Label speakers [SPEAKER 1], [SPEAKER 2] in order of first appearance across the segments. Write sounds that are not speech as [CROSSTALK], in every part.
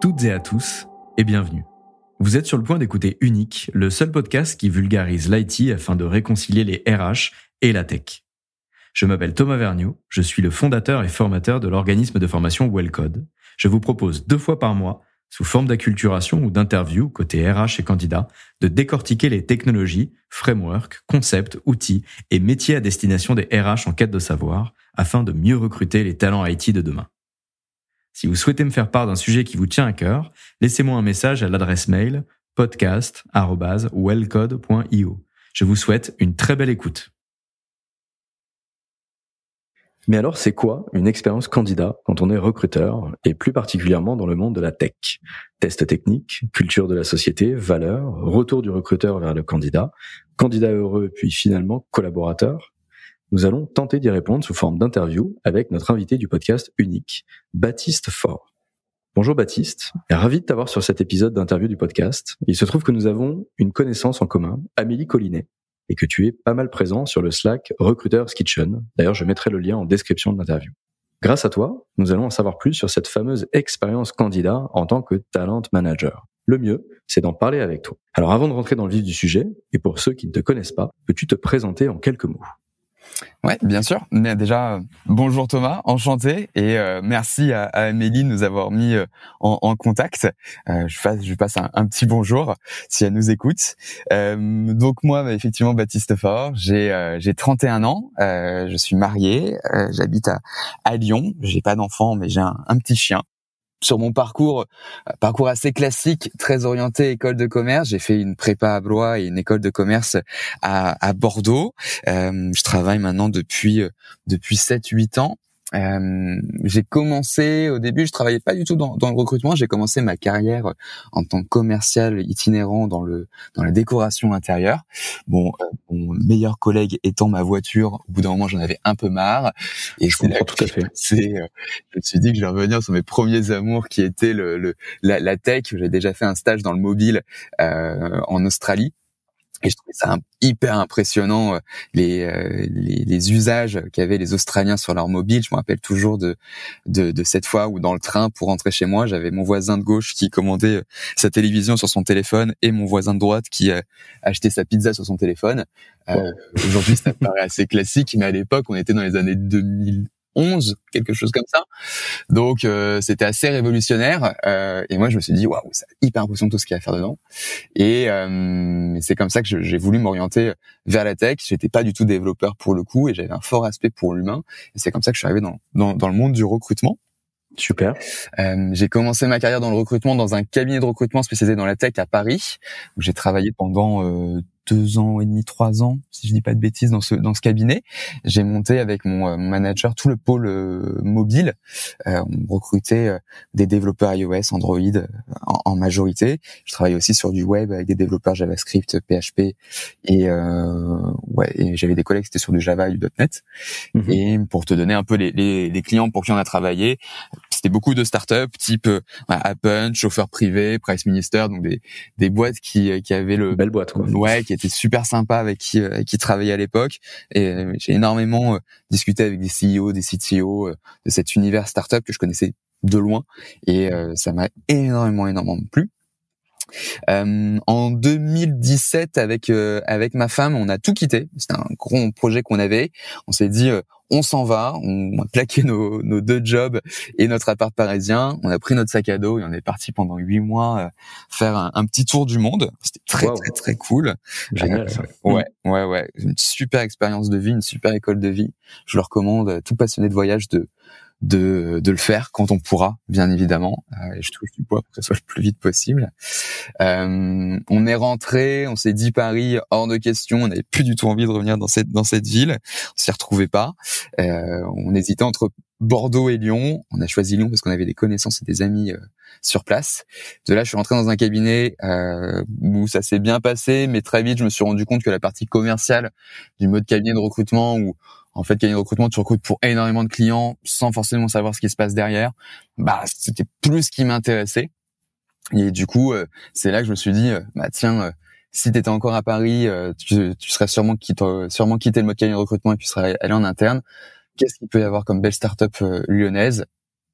[SPEAKER 1] toutes et à tous et bienvenue. Vous êtes sur le point d'écouter Unique, le seul podcast qui vulgarise l'IT afin de réconcilier les RH et la tech. Je m'appelle Thomas Vergniaud, je suis le fondateur et formateur de l'organisme de formation Wellcode. Je vous propose deux fois par mois, sous forme d'acculturation ou d'interview côté RH et candidats, de décortiquer les technologies, frameworks, concepts, outils et métiers à destination des RH en quête de savoir afin de mieux recruter les talents IT de demain. Si vous souhaitez me faire part d'un sujet qui vous tient à cœur, laissez-moi un message à l'adresse mail podcast.wellcode.io. Je vous souhaite une très belle écoute. Mais alors, c'est quoi une expérience candidat quand on est recruteur et plus particulièrement dans le monde de la tech? Test technique, culture de la société, valeurs, retour du recruteur vers le candidat, candidat heureux puis finalement collaborateur nous allons tenter d'y répondre sous forme d'interview avec notre invité du podcast unique, Baptiste Faure. Bonjour Baptiste, ravi de t'avoir sur cet épisode d'interview du podcast. Il se trouve que nous avons une connaissance en commun, Amélie Collinet, et que tu es pas mal présent sur le Slack Recruiters Kitchen. D'ailleurs, je mettrai le lien en description de l'interview. Grâce à toi, nous allons en savoir plus sur cette fameuse expérience candidat en tant que talent manager. Le mieux, c'est d'en parler avec toi. Alors avant de rentrer dans le vif du sujet, et pour ceux qui ne te connaissent pas, peux-tu te présenter en quelques mots?
[SPEAKER 2] Ouais, bien sûr. Mais déjà, bonjour Thomas, enchanté et euh, merci à, à, Amélie de nous avoir mis euh, en, en, contact. Euh, je passe, je passe un, petit bonjour si elle nous écoute. Euh, donc moi, bah, effectivement, Baptiste Fort, j'ai j'ai 31 ans, je suis marié, j'habite à, à Lyon, j'ai pas d'enfant mais j'ai un petit chien sur mon parcours, euh, parcours assez classique, très orienté école de commerce. J'ai fait une prépa à Blois et une école de commerce à, Bordeaux. Euh, je travaille maintenant depuis euh, depuis 7-8 ans euh, j'ai commencé au début, je travaillais pas du tout dans, dans le recrutement. J'ai commencé ma carrière en tant que commercial itinérant dans le dans la décoration intérieure. Bon, euh, mon meilleur collègue étant ma voiture. Au bout d'un moment, j'en avais un peu marre.
[SPEAKER 1] Et je comprends tout à fait.
[SPEAKER 2] C'est, euh, je me suis dit que je vais revenir sur mes premiers amours, qui étaient le, le la, la, tech. J'ai déjà fait un stage dans le mobile euh, en Australie. Et je trouvais ça hyper impressionnant euh, les, euh, les, les, usages qu'avaient les Australiens sur leur mobile. Je me rappelle toujours de, de, de cette fois où dans le train pour rentrer chez moi, j'avais mon voisin de gauche qui commandait euh, sa télévision sur son téléphone et mon voisin de droite qui achetait sa pizza sur son téléphone. Aujourd'hui, ça paraît assez classique, mais à l'époque, on était dans les années 2000 11, quelque chose comme ça. Donc euh, c'était assez révolutionnaire euh, et moi je me suis dit waouh, c'est hyper impressionnant tout ce qu'il y a à faire dedans. Et euh, c'est comme ça que j'ai voulu m'orienter vers la tech. J'étais pas du tout développeur pour le coup et j'avais un fort aspect pour l'humain. Et c'est comme ça que je suis arrivé dans, dans, dans le monde du recrutement.
[SPEAKER 1] Super.
[SPEAKER 2] Euh, j'ai commencé ma carrière dans le recrutement dans un cabinet de recrutement spécialisé dans la tech à Paris, où j'ai travaillé pendant euh, deux ans et demi, trois ans, si je dis pas de bêtises, dans ce dans ce cabinet. J'ai monté avec mon, euh, manager tout le pôle euh, mobile. Euh, on recrutait des développeurs iOS, Android en, majorité. Je travaillais aussi sur du web avec des développeurs JavaScript, PHP et ouais, et j'avais des collègues qui étaient sur du Java et du .NET. Mhm. Et pour te donner un peu les, les, les clients pour qui on a travaillé, c'était beaucoup de startups type euh, Appen, chauffeur privé, Price Minister, donc des, des boîtes qui, qui avaient le
[SPEAKER 1] belle boîte quoi.
[SPEAKER 2] Ouais, qui étaient super sympas avec qui euh, qui travaillait à l'époque. Et euh, j'ai énormément discuté avec des CEO, des CTO de cet univers startup que je connaissais de loin et ça m'a énormément énormément plu. Euh, en 2017, avec euh, avec ma femme, on a tout quitté. C'était un gros projet qu'on avait. On s'est dit, euh, on s'en va. On a plaqué nos, nos, deux jobs et notre appart parisien. On a pris notre sac à dos et on est parti pendant huit mois faire un, petit tour du monde. C'était très très très cool.
[SPEAKER 1] Génial.
[SPEAKER 2] ouais, ouais, ouais. Une super expérience de vie, une super école de vie. Je le recommande. Tout passionné de voyage de de, de le faire quand on pourra, bien évidemment. Euh, je touche du bois pour que ce soit le plus vite possible. Euh, on est rentré, on s'est dit Paris hors de question. On n'avait plus du tout envie de revenir dans cette dans cette ville. On s'y retrouvait pas. Euh, on hésitait entre Bordeaux et Lyon. On a choisi Lyon parce qu'on avait des connaissances et des amis euh, sur place. De là, je suis rentré dans un cabinet euh, où ça s'est bien passé, mais très vite, je me suis rendu compte que la partie commerciale du mode cabinet de recrutement où en fait, cabinet de recrutement, tu recrutes pour énormément de clients sans forcément savoir ce qui se passe derrière. Bah, c'était plus ce qui m'intéressait. Et du coup, euh, c'est là que je me suis dit, euh, bah tiens, euh, si tu étais encore à Paris, tu, tu, serais sûrement quitté, sûrement quitté le mode de recrutement et puis serais allé en interne. Qu'est-ce qu'il peut y avoir comme belle start-up lyonnaise?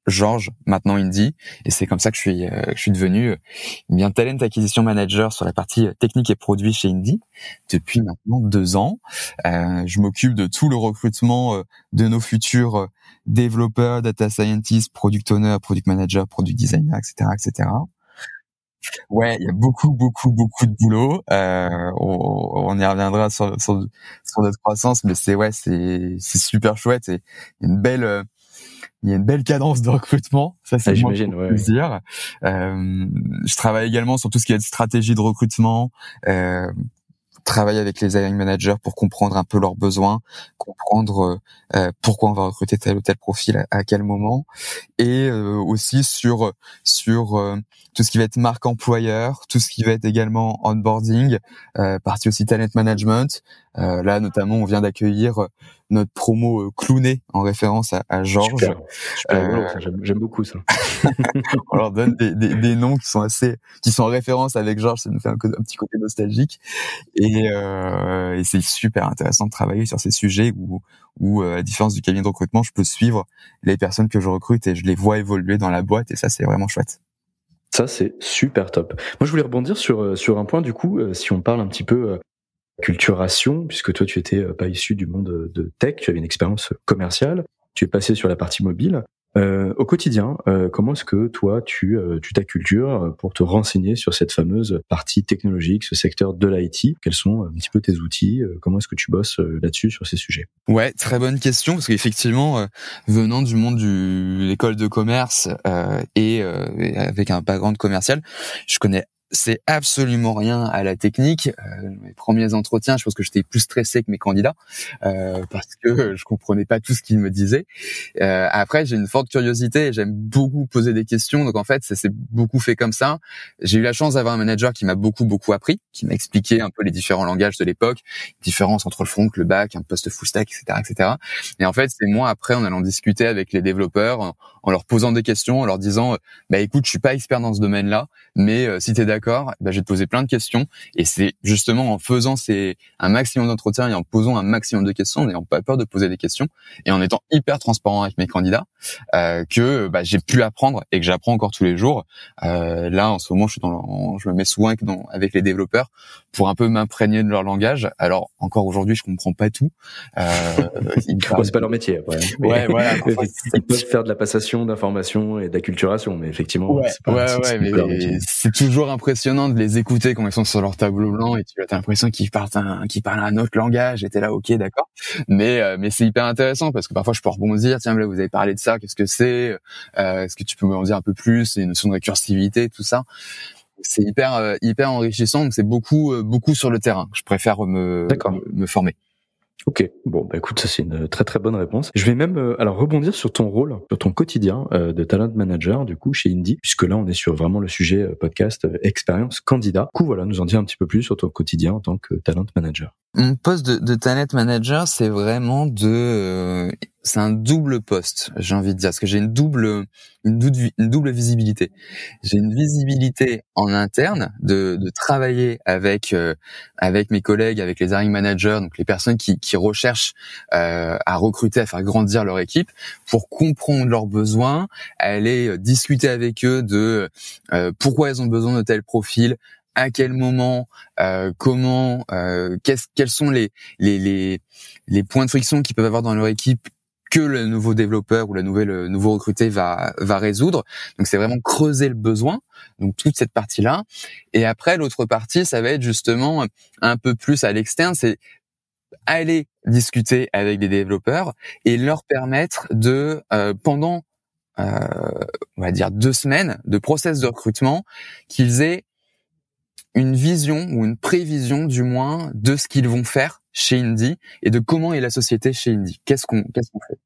[SPEAKER 2] Georges, maintenant Indy, et c'est comme ça que je suis, euh, je suis devenu euh, bien talent acquisition manager sur la partie technique et produit chez Indy depuis maintenant deux ans. Euh, je m'occupe de tout le recrutement de nos futurs développeurs, data scientists, product owner, product manager, product designer, etc., etc. Ouais, il y a beaucoup, beaucoup, beaucoup de boulot. Euh, on, on, y reviendra sur, sur, sur notre croissance, mais c'est ouais, c'est super chouette et une belle il y a une belle cadence de recrutement. Ça, c'est ah, j'imagine, ouais, plaisir. Euh, je travaille également sur tout ce qui est stratégie de recrutement, euh, travailler avec les hiring managers pour comprendre un peu leurs besoins, comprendre euh, pourquoi on va recruter tel ou tel profil à, quel moment, et euh, aussi sur sur euh, tout ce qui va être marque employeur, tout ce qui va être également onboarding, partie aussi talent management. Là, notamment, on vient d'accueillir notre promo euh, clowné en référence à, à Georges.
[SPEAKER 1] Euh, j'aime beaucoup ça. [LAUGHS]
[SPEAKER 2] on leur donne des, des, des, noms qui sont assez, qui sont en référence avec Georges, ça nous fait un, un petit côté nostalgique. Et, euh, et c'est super intéressant de travailler sur ces sujets où, où euh, à différence du cabinet de recrutement, je peux suivre les personnes que je recrute et je les vois évoluer dans la boîte et ça c'est vraiment chouette.
[SPEAKER 1] Ça, c'est super top. Moi, je voulais rebondir sur, sur un point, du coup, si on parle un petit peu culturation, puisque toi tu étais euh, pas issu du monde de tech, tu avais une expérience commerciale, tu es passé sur la partie mobile. Euh, au quotidien, euh, comment est-ce que toi tu euh, tu t'accultures pour te renseigner sur cette fameuse partie technologique, ce secteur de l'IT Quels sont un petit peu tes outils Comment est-ce que tu bosses là-dessus sur ces sujets?
[SPEAKER 2] Ouais, très bonne question parce qu'effectivement, venant du monde de l'école de commerce et avec un background commercial, je connais c'est absolument rien à la technique. Euh, mes premiers entretiens, je pense que j'étais plus stressé que mes candidats euh, parce que je comprenais pas tout ce qu'ils me disaient. Euh, après, j'ai une forte curiosité j'aime beaucoup poser des questions. Donc en fait, ça s'est beaucoup fait comme ça. J'ai eu la chance d'avoir un manager qui m'a beaucoup beaucoup appris, qui m'a expliqué un peu les différents langages de l'époque, différence entre le front, le back, un poste full stack, etc., etc. Et en fait, c'est moi après en allant discuter avec les développeurs, en, leur posant des questions, en leur disant, bah écoute, je suis pas expert dans ce domaine-là, mais si t'es d'accord, bah, je vais te poser plein de questions. Et c'est justement en faisant ces, un maximum d'entretiens et en posant un maximum de questions, en n'ayant pas peur de poser des questions et en étant hyper transparent avec mes candidats, euh, que bah, j'ai pu apprendre et que j'apprends encore tous les jours. Euh, là, en ce moment, je suis dans, je me mets souvent avec, avec les développeurs pour un peu m'imprégner de leur langage. Alors encore aujourd'hui, je comprends pas tout.
[SPEAKER 1] Euh, [LAUGHS] c'est pas leur métier. Après. Ouais, voilà. [LAUGHS] ils peuvent faire de la passation d'informations et d'acculturation, mais effectivement,
[SPEAKER 2] ouais,
[SPEAKER 1] c'est pas,
[SPEAKER 2] ouais, mais c'est toujours impressionnant de les écouter quand ils sont sur leur tableau blanc et tu as l'impression qu'ils parlent un, qu'ils parlent un autre langage. Et t'es là, ok, d'accord. Mais euh, mais c'est hyper intéressant parce que parfois je peux rebondir. Tiens, là, vous avez parlé de ça. Qu'est-ce que c'est? Euh, Est-ce que tu peux me en dire un peu plus? Les notions de récursivité, tout ça c'est hyper euh, hyper enrichissant donc c'est beaucoup euh, beaucoup sur le terrain je préfère me me former
[SPEAKER 1] Ok, bon, bah écoute, ça c'est une très très bonne réponse. Je vais même euh, alors rebondir sur ton rôle, sur ton quotidien euh, de talent manager du coup chez Indie, puisque là on est sur vraiment le sujet euh, podcast expérience candidat. Du coup voilà, nous en dire un petit peu plus sur ton quotidien en tant que talent manager.
[SPEAKER 2] Mon poste de, de talent manager, c'est vraiment de c'est un double poste, j'ai envie de dire, parce que j'ai une double, une double, une double visibilité. J'ai une visibilité en interne de, de travailler avec euh, avec mes collègues, avec les hiring managers, donc les personnes qui, qui recherchent euh, à recruter, à faire grandir leur équipe, pour comprendre leurs besoins, aller euh, discuter avec eux de euh, pourquoi ils ont besoin de tel profil, à quel moment, euh, comment, euh, quels sont les, les, les, les, points de friction qu'ils peuvent avoir dans leur équipe que le nouveau développeur ou la nouvelle euh, nouveau recruté va va résoudre. Donc c'est vraiment creuser le besoin. Donc toute cette partie là. Et après l'autre partie, ça va être justement un peu plus à l'externe, c'est aller discuter avec des développeurs et leur permettre de euh, pendant euh, on va dire deux semaines de process de recrutement qu'ils aient une vision ou une prévision du moins de ce qu'ils vont faire chez Indie et de comment est la société chez Indie. Qu'est-ce qu'on qu'est-ce qu'on fait?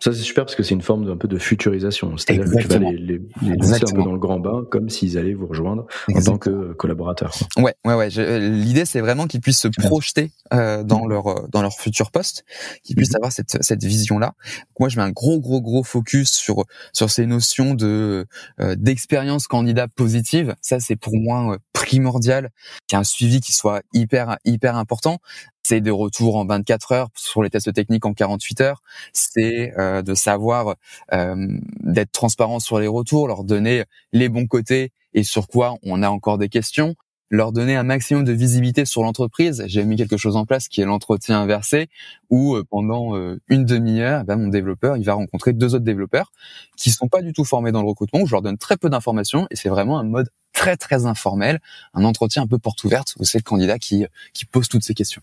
[SPEAKER 1] Ça c'est super parce que c'est une forme d'un peu de futurisation, c'est-à-dire que tu vas les, les, les un peu dans le grand bain comme s'ils allaient vous rejoindre en tant que collaborateurs.
[SPEAKER 2] Ouais, ouais, ouais. L'idée c'est vraiment qu'ils puissent se projeter euh, dans leur euh, dans leur futur poste, qu'ils puissent mhm. avoir cette cette vision là. Moi je mets un gros gros gros focus sur sur ces notions de euh, d'expérience candidat positive. Ça c'est pour moi euh, primordial, qu'il y ait un suivi qui soit hyper hyper important c'est des retours en 24 heures sur les tests techniques en 48 heures. C'est euh, de savoir euh, d'être transparent sur les retours, leur donner les bons côtés et sur quoi on a encore des questions leur donner un maximum de visibilité sur l'entreprise. J'ai mis quelque chose en place qui est l'entretien inversé, où euh, pendant euh, une demi-heure, ben, mon développeur, il va rencontrer deux autres développeurs qui sont pas du tout formés dans le recrutement. Je leur donne très peu d'informations et c'est vraiment un mode très très informel, un entretien un peu porte ouverte où c'est le candidat qui qui pose toutes ces questions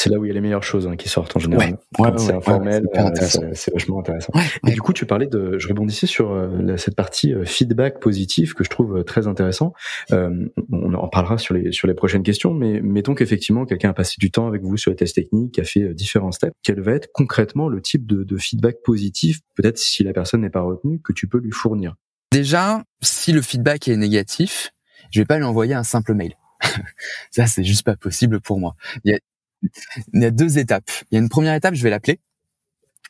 [SPEAKER 1] c'est là où il y a les meilleures choses hein, qui sortent en général. c'est informel, euh, c'est vachement intéressant. Et du coup, tu parlais de, je rebondissais sur euh, cette partie euh, feedback positif que je trouve très intéressant. on en parlera sur les sur les prochaines questions, mais mettons qu'effectivement quelqu'un a passé du temps avec vous sur les tests techniques, a fait différents steps. Quel va être concrètement le type de, de feedback positif, peut-être si la personne n'est pas retenue, que tu peux lui fournir?
[SPEAKER 2] Déjà, si le feedback est négatif, je vais pas lui envoyer un simple mail. [LAUGHS] ça, c'est juste pas possible pour moi. Il y a, il y a deux étapes. Il y a une première étape, je vais l'appeler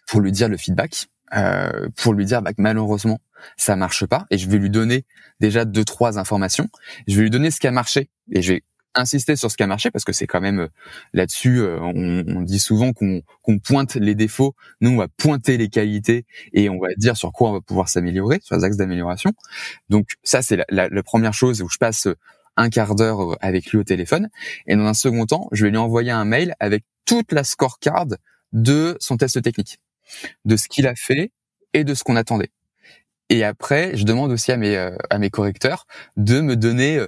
[SPEAKER 2] pour lui dire le feedback, euh, pour lui dire bah, que malheureusement ça marche pas, et je vais lui donner déjà deux trois informations. Je vais lui donner ce qui a marché et je vais insister sur ce qui a marché parce que c'est quand même euh, là-dessus euh, on, dit souvent qu'on pointe les défauts nous on va pointer les qualités et on va dire sur quoi on va pouvoir s'améliorer sur les axes d'amélioration donc ça c'est la, la, première chose où je passe un quart d'heure euh, avec lui au téléphone. Et dans un second temps, je vais lui envoyer un mail avec toute la scorecard de son test technique, de ce qu'il a fait et de ce qu'on attendait. Et après, je demande aussi à mes euh, à mes correcteurs de me donner euh,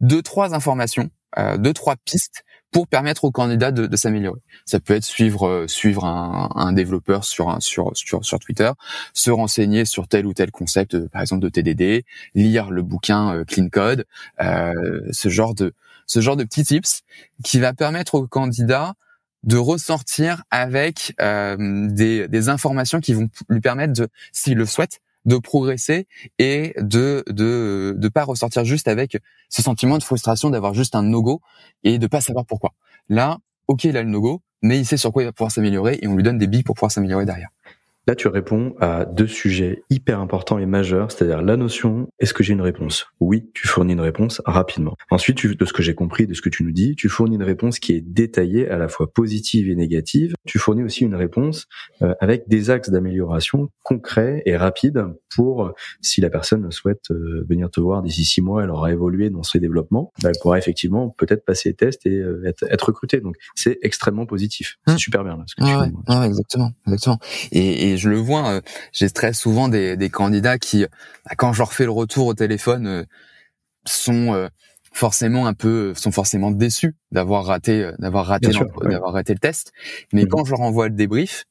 [SPEAKER 2] deux trois informations, deux trois pistes pour permettre aux candidats de, de s'améliorer. Ça peut être suivre euh, suivre un, un, développeur sur, un, sur sur sur Twitter, se renseigner sur tel ou tel concept, euh, par exemple de TDD, lire le bouquin euh, Clean Code, ce genre de ce genre de petits tips qui va permettre aux candidats de ressortir avec des, des informations qui vont lui permettre de, s'il le souhaite, de progresser et de de de pas ressortir juste avec ce sentiment de frustration d'avoir juste un no-go et de pas savoir pourquoi. Là, ok, il a le no-go, mais il sait sur quoi il va pouvoir s'améliorer et on lui donne des billes pour pouvoir s'améliorer derrière.
[SPEAKER 1] Là, tu réponds à deux sujets hyper importants et majeurs, c'est-à-dire la notion est-ce que j'ai une réponse? Oui, tu fournis une réponse rapidement. Ensuite, tu, de ce que j'ai compris, de ce que tu nous dis, tu fournis une réponse qui est détaillée, à la fois positive et négative. Tu fournis aussi une réponse euh, avec des axes d'amélioration concrets et rapides pour, si la personne souhaite euh, venir te voir d'ici six mois, elle aura évolué dans ses développements, bah, elle pourra effectivement peut-être passer les tests et euh, être, être, recrutée. Donc, c'est extrêmement positif. C'est mmh. super bien là, ce que tu
[SPEAKER 2] ouais, exactement, exactement. Et, et je le vois, euh, j'ai très souvent des, des, candidats qui, bah, quand je leur fais le retour au téléphone, euh, sont euh, forcément un peu, sont forcément déçus d'avoir raté, d'avoir raté, d'avoir raté le test. Mais mmh quand je leur envoie le débrief,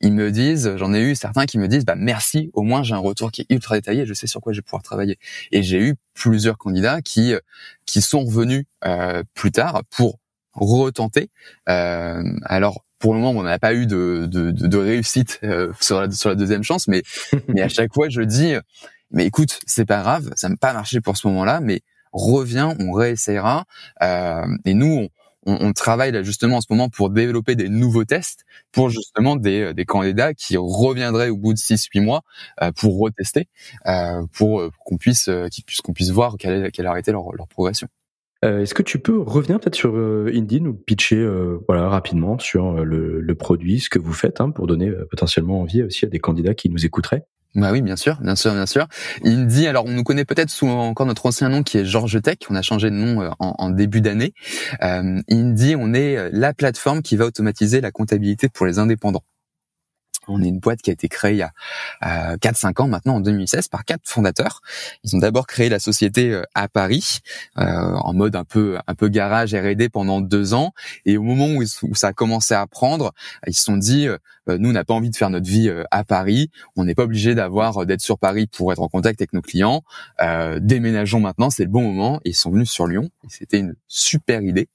[SPEAKER 2] ils me disent, j'en ai eu certains qui me disent, bah merci, au moins j'ai un retour qui est ultra détaillé, je sais sur quoi je vais pouvoir travailler. Et j'ai eu plusieurs candidats qui qui sont revenus plus tard pour retenter. alors pour le moment, on n'a pas eu de, de, de réussite euh, sur, la, sur la deuxième chance, mais, [LAUGHS] mais à chaque fois, je dis, mais écoute, c'est pas grave, ça n'a pas marché pour ce moment-là, mais reviens, on réessayera. Euh, et nous, on, on, travaille là justement en ce moment pour développer des nouveaux tests pour justement des, des candidats qui reviendraient au bout de 6-8 mois euh, pour retester, euh, pour, qu'on puisse, qu'on puisse voir quelle, quelle a été leur, leur progression.
[SPEAKER 1] Euh, est-ce que tu peux revenir peut-être sur euh, Indeed ou pitcher euh, voilà rapidement sur le, produit, ce que vous faites, hein, pour donner potentiellement envie aussi à des candidats qui nous écouteraient?
[SPEAKER 2] Bah oui, bien sûr, bien sûr, bien sûr. Indy, alors on nous connaît peut-être sous encore notre ancien nom qui est George Tech. On a changé de nom en, début d'année. Euh, on est la plateforme qui va automatiser la comptabilité pour les indépendants. On est une boîte qui a été créée il y a 4-5 ans maintenant, en 2016, par quatre fondateurs. Ils ont d'abord créé la société euh, à Paris, euh, en mode un peu un peu garage R&D pendant deux ans. Et au moment où, ça a commencé à prendre, ils se sont dit, euh, nous, on n'a pas envie de faire notre vie à Paris. On n'est pas obligé d'avoir d'être sur Paris pour être en contact avec nos clients. déménageons maintenant, c'est le bon moment. ils sont venus sur Lyon. Et c'était une super idée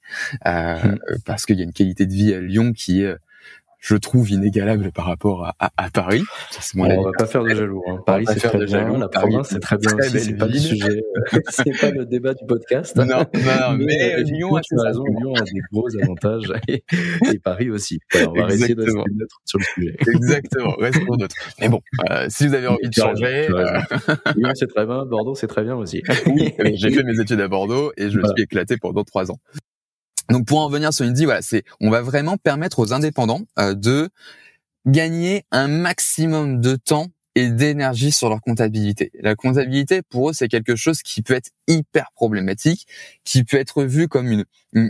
[SPEAKER 2] mmh. parce qu'il y a une qualité de vie à Lyon qui est je trouve inégalable par rapport à, à, à Paris.
[SPEAKER 1] on va pas faire de jaloux. Hein. Paris, c'est très bien. Jaloux. La province, c'est très bien. C'est pas le sujet. [LAUGHS] c'est pas le débat du podcast.
[SPEAKER 2] Non, non, mais, mais
[SPEAKER 1] euh, Lyon, a, raison. Lyon a des gros avantages et, et Paris aussi. Alors, on va essayer de rester neutre sur le sujet.
[SPEAKER 2] Exactement. Restons neutre. Mais bon, euh, si vous avez envie de changer,
[SPEAKER 1] euh... Lyon, c'est très bien. Bordeaux, c'est très bien aussi. [LAUGHS]
[SPEAKER 2] oui, j'ai fait mes études à Bordeaux et je me suis éclaté pendant trois ans. Donc pour en venir sur Indy, voilà, c'est on va vraiment permettre aux indépendants de gagner un maximum de temps et d'énergie sur leur comptabilité. La comptabilité, pour eux, c'est quelque chose qui peut être hyper problématique, qui peut être vu comme une,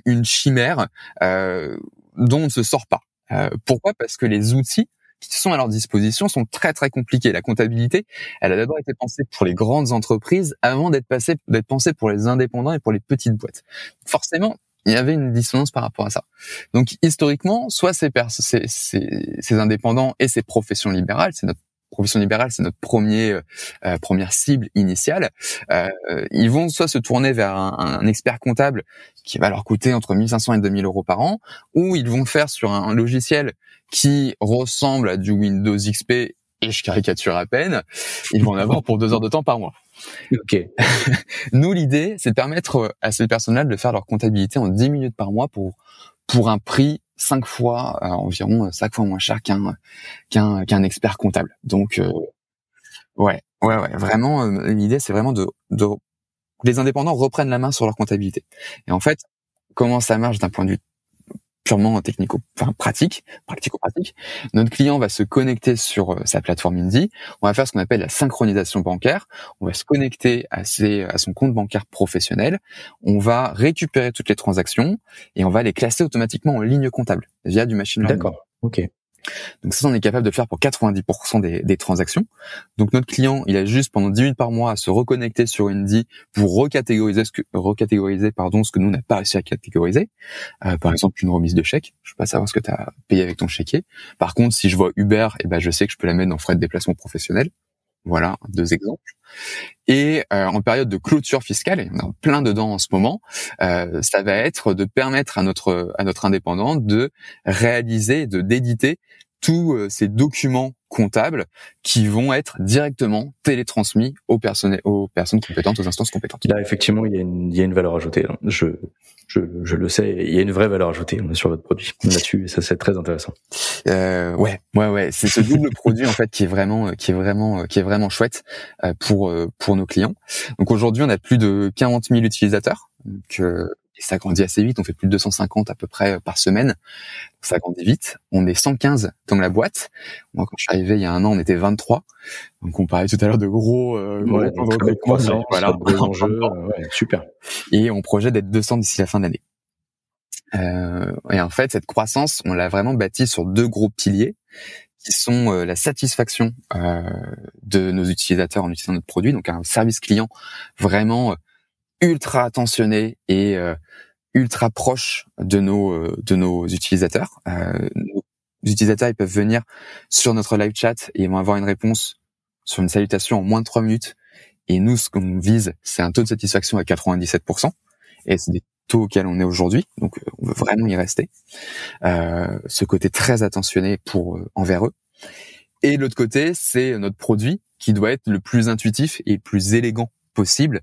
[SPEAKER 2] une, chimère euh, dont on ne se sort pas. Euh, pourquoi? Parce que les outils qui sont à leur disposition sont très très compliqués. La comptabilité, elle a d'abord été pensée pour les grandes entreprises avant d'être d'être pensée pour les indépendants et pour les petites boîtes. Forcément, il y avait une dissonance par rapport à ça. Donc historiquement, soit ces, ces, ces, ces indépendants et ces professions libérales, c'est notre profession libérale, c'est notre premier euh, euh, première cible initiale. Euh, ils vont soit se tourner vers un, expert comptable qui va leur coûter entre 1500 et 2000 euros par an, ou ils vont faire sur un, logiciel qui ressemble à du Windows XP et je caricature à peine, ils vont en avoir pour deux heures de temps par mois.
[SPEAKER 1] Ok. [LAUGHS]
[SPEAKER 2] Nous, l'idée, c'est de permettre à ces personnes-là de faire leur comptabilité en 10 minutes par mois pour pour un prix cinq fois euh, environ cinq fois moins cher qu'un qu'un qu'un expert comptable. Donc euh, ouais, ouais, ouais, vraiment euh, l'idée c'est vraiment de de les indépendants reprennent la main sur leur comptabilité. Et en fait, comment ça marche d'un point de vue purement technico, enfin pratique, pratico-pratique. Notre client va se connecter sur euh, sa plateforme Indy. On va faire ce qu'on appelle la synchronisation bancaire. On va se connecter à, ses, à son compte bancaire professionnel. On va récupérer toutes les transactions et on va les classer automatiquement en ligne comptable via du machine learning.
[SPEAKER 1] D'accord. Ok.
[SPEAKER 2] Donc ça, on est capable de faire pour 90% des, transactions. Donc notre client, il a juste pendant 10 minutes par mois à se reconnecter sur Indy pour recatégoriser ce que, recatégoriser pardon ce que nous on n'a pas réussi à catégoriser. Euh, par exemple, une remise de chèque. Je peux pas savoir ce que tu as payé avec ton chéquier. Par contre, si je vois Uber, eh ben je sais que je peux la mettre dans frais de déplacement professionnel. Voilà, deux exemples. Et euh, en période de clôture fiscale, et on est en plein dedans en ce moment, euh, ça va être de permettre à notre à notre indépendant de réaliser, de d'éditer tous euh, ces documents comptables qui vont être directement télétransmis aux personnes aux personnes compétentes, aux instances compétentes.
[SPEAKER 1] Là, effectivement, il y a une, il y a une valeur ajoutée. Je, je, le sais, il y a une vraie valeur ajoutée sur votre produit là-dessus, [LAUGHS] et ça c'est très intéressant.
[SPEAKER 2] Euh, ouais, ouais, ouais, c'est ce double [LAUGHS] produit en fait qui est vraiment, qui est vraiment, qui est vraiment chouette euh, pour euh, pour nos clients. Donc aujourd'hui, on a plus de 40 000 utilisateurs. Donc, et ça grandit assez vite. On fait plus de 250 à peu près euh, par semaine. Ça grandit vite. On est 115 dans la boîte. Moi, quand je suis arrivé il y a un an, on était 23. Donc, on parlait tout à l'heure de gros, euh,
[SPEAKER 1] ouais, gros voilà, gros [LAUGHS] enjeux, ouais, super.
[SPEAKER 2] Et on projette d'être 200 d'ici la fin de l'année. Euh, et en fait, cette croissance, on l'a vraiment bâtie sur deux gros piliers qui sont euh, la satisfaction euh, de nos utilisateurs en utilisant notre produit, donc un service client vraiment ultra attentionné et euh, ultra proche de nos euh, de nos utilisateurs. Euh, nos utilisateurs ils peuvent venir sur notre live chat et ils vont avoir une réponse sur une salutation en moins de trois minutes. Et nous, ce qu'on vise, c'est un taux de satisfaction à 97%. Et c'est des taux auxquels on est aujourd'hui. Donc, on veut vraiment y rester. Euh, ce côté très attentionné pour envers eux. Et l'autre côté, c'est notre produit qui doit être le plus intuitif et le plus élégant possible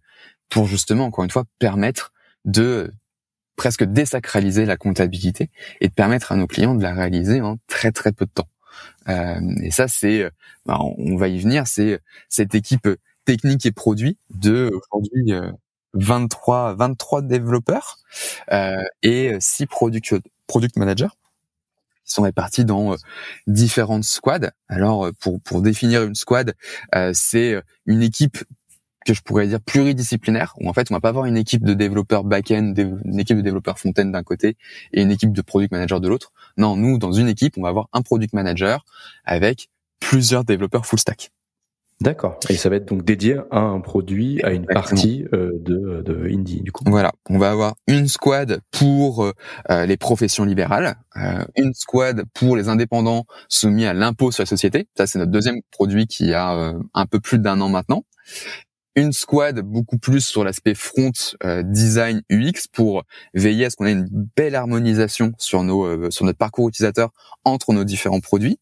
[SPEAKER 2] pour justement, encore une fois, permettre de presque désacraliser la comptabilité et de permettre à nos clients de la réaliser en très très peu de temps. Euh, et ça, c'est, bah, on va y venir, c'est cette équipe technique et produit de aujourd'hui 23 23 développeurs euh, et 6 product product managers qui sont répartis dans euh, différentes squads. Alors pour pour définir une squad, euh, c'est une équipe que je pourrais dire pluridisciplinaire, où en fait on va pas avoir une équipe de développeurs back-end, une équipe de développeurs front-end d'un côté et une équipe de product manager de l'autre. Non, nous dans une équipe on va avoir un product manager avec plusieurs développeurs full stack.
[SPEAKER 1] D'accord. Et ça va être donc dédié à un produit, à une partie euh, de, de Indie, du coup.
[SPEAKER 2] Voilà. On va avoir une squad pour euh, les professions libérales, euh, une squad pour les indépendants soumis à l'impôt sur la société. Ça, c'est notre deuxième produit qui a un peu plus d'un an maintenant une squad beaucoup plus sur l'aspect front euh, design UX pour veiller à ce qu'on ait une belle harmonisation sur nos euh, sur notre parcours utilisateur entre nos différents produits.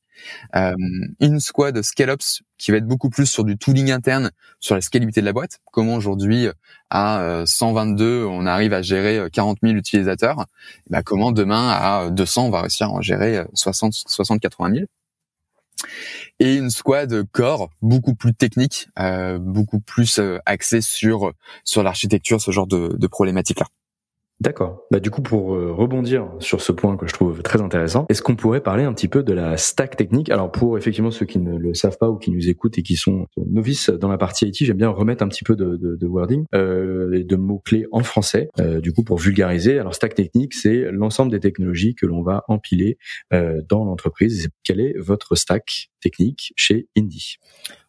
[SPEAKER 2] Euh, une squad scale-ups qui va être beaucoup plus sur du tooling interne, sur la scalabilité de la boîte. Comment aujourd'hui à 122 on arrive à gérer 40 000 utilisateurs. Bah, comment demain à 200 on va réussir à en gérer 60 60 80 000 et une squad core beaucoup plus technique, euh, beaucoup plus euh, axée sur sur l'architecture, ce genre de, de problématiques là.
[SPEAKER 1] D'accord. Bah, du coup, pour euh, rebondir sur ce point que je trouve très intéressant, est-ce qu'on pourrait parler un petit peu de la stack technique? Alors, pour effectivement ceux qui ne le savent pas ou qui nous écoutent et qui sont novices dans la partie IT, j'aime bien remettre un petit peu de, de, de wording euh, de mots-clés en français, euh, du coup, pour vulgariser. Alors, stack technique, c'est l'ensemble des technologies que l'on va empiler euh, dans l'entreprise. Quel est votre stack technique chez Indie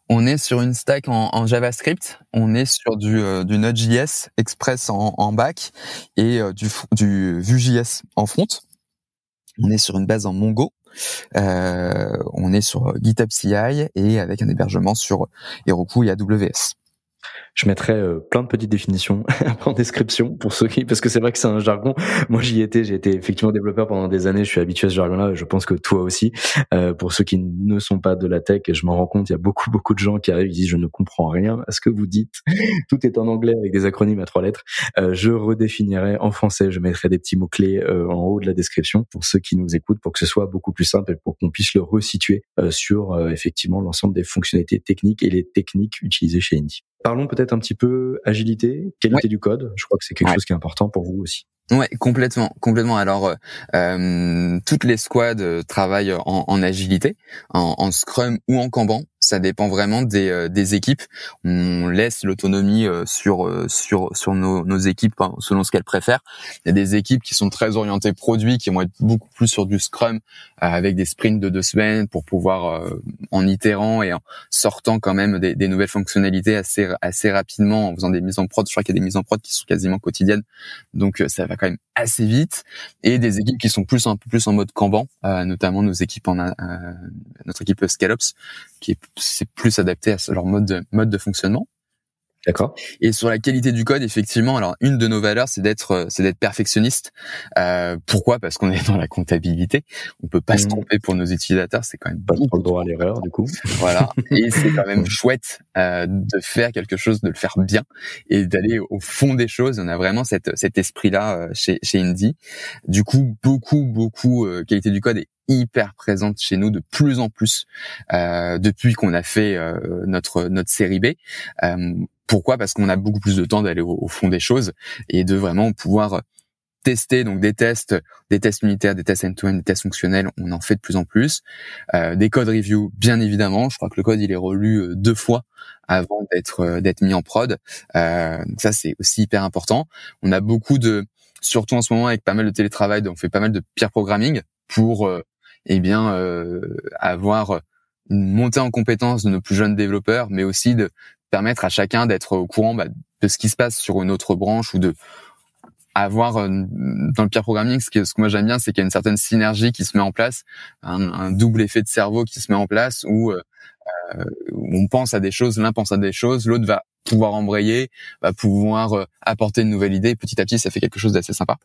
[SPEAKER 2] on est sur une stack en, JavaScript, on est sur du, euh, Node.js Express en, back et euh, du, du Vue.js en front. On est sur une base en Mongo. Euh, on est sur GitHub CI et avec un hébergement sur Heroku et AWS.
[SPEAKER 1] Je mettrai euh, plein de petites définitions [LAUGHS] en description pour ceux qui, parce que c'est vrai que c'est un jargon. Moi, j'y étais, j'ai été effectivement développeur pendant des années. Je suis habitué à ce jargon-là. Je pense que toi aussi. Euh, pour ceux qui ne sont pas de la tech, je m'en rends compte. Il y a beaucoup, beaucoup de gens qui arrivent, ils disent je ne comprends rien à ce que vous dites. [LAUGHS] Tout est en anglais avec des acronymes à trois lettres. Euh, je redéfinirai en français. Je mettrai des petits mots clés en haut de la description pour ceux qui nous écoutent, pour que ce soit beaucoup plus simple et pour qu'on puisse le resituer sur effectivement l'ensemble des fonctionnalités techniques et les techniques utilisées chez Indie. Parlons peut-être un petit peu agilité, qualité du code. Je crois que c'est quelque chose qui est important pour vous aussi.
[SPEAKER 2] Ouais, complètement, complètement. Alors, euh, euh toutes les squads euh, travaillent en, en agilité, en, en, Scrum ou en Kanban. Ça dépend vraiment des, euh, des équipes. On laisse l'autonomie sur sur sur nos, nos équipes hein, selon ce qu'elles préfèrent. Il y a des équipes qui sont très orientées produits, qui vont être beaucoup plus sur du Scrum avec des sprints de deux semaines pour pouvoir en itérant et en sortant quand même des, des nouvelles fonctionnalités assez assez rapidement en faisant des mises en prod. Je crois qu'il y a des mises en prod qui sont quasiment quotidiennes, donc ça va quand même assez vite et des équipes qui sont plus un peu plus en mode Kanban, euh, notamment nos équipes en euh, notre équipe Scalops qui est plus adapté à leur mode de, mode de fonctionnement.
[SPEAKER 1] D'accord.
[SPEAKER 2] Et sur la qualité du code, effectivement, alors une de nos valeurs, c'est d'être, euh, c'est d'être perfectionniste. Euh, pourquoi? Parce qu'on est dans la comptabilité. On peut pas se mmh. tromper pour nos utilisateurs. C'est quand même
[SPEAKER 1] pas trop droit à l'erreur, du coup. [LAUGHS]
[SPEAKER 2] Voilà. Et c'est quand même [LAUGHS] chouette euh, de faire quelque chose, de le faire bien et d'aller au fond des choses. On a vraiment cette, cet esprit-là euh, chez, chez Indie. Du coup, beaucoup, beaucoup euh, qualité du code est hyper présente chez nous de plus en plus euh, depuis qu'on a fait euh, notre notre série B. Euh, pourquoi? Parce qu'on a beaucoup plus de temps d'aller au, fond des choses et de vraiment pouvoir tester donc des tests, des tests unitaires, des tests end-to-end, des tests fonctionnels. On en fait de plus en plus. des code review, bien évidemment. Je crois que le code il est relu deux fois avant d'être d'être mis en prod. donc ça c'est aussi hyper important. On a beaucoup de surtout en ce moment avec pas mal de télétravail, on fait pas mal de peer programming pour eh bien euh, avoir une montée en compétence de nos plus jeunes développeurs, mais aussi de permettre à chacun d'être au courant bah, de ce qui se passe sur une autre branche ou de avoir euh, dans le peer programming, ce que, ce que moi j'aime bien, c'est qu'il y a une certaine synergie qui se met en place, un, double effet de cerveau qui se met en place où, euh, où on pense à des choses, l'un pense à des choses, l'autre va pouvoir embrayer, va pouvoir apporter une nouvelle idée. Petit à petit, ça fait quelque chose d'assez sympa.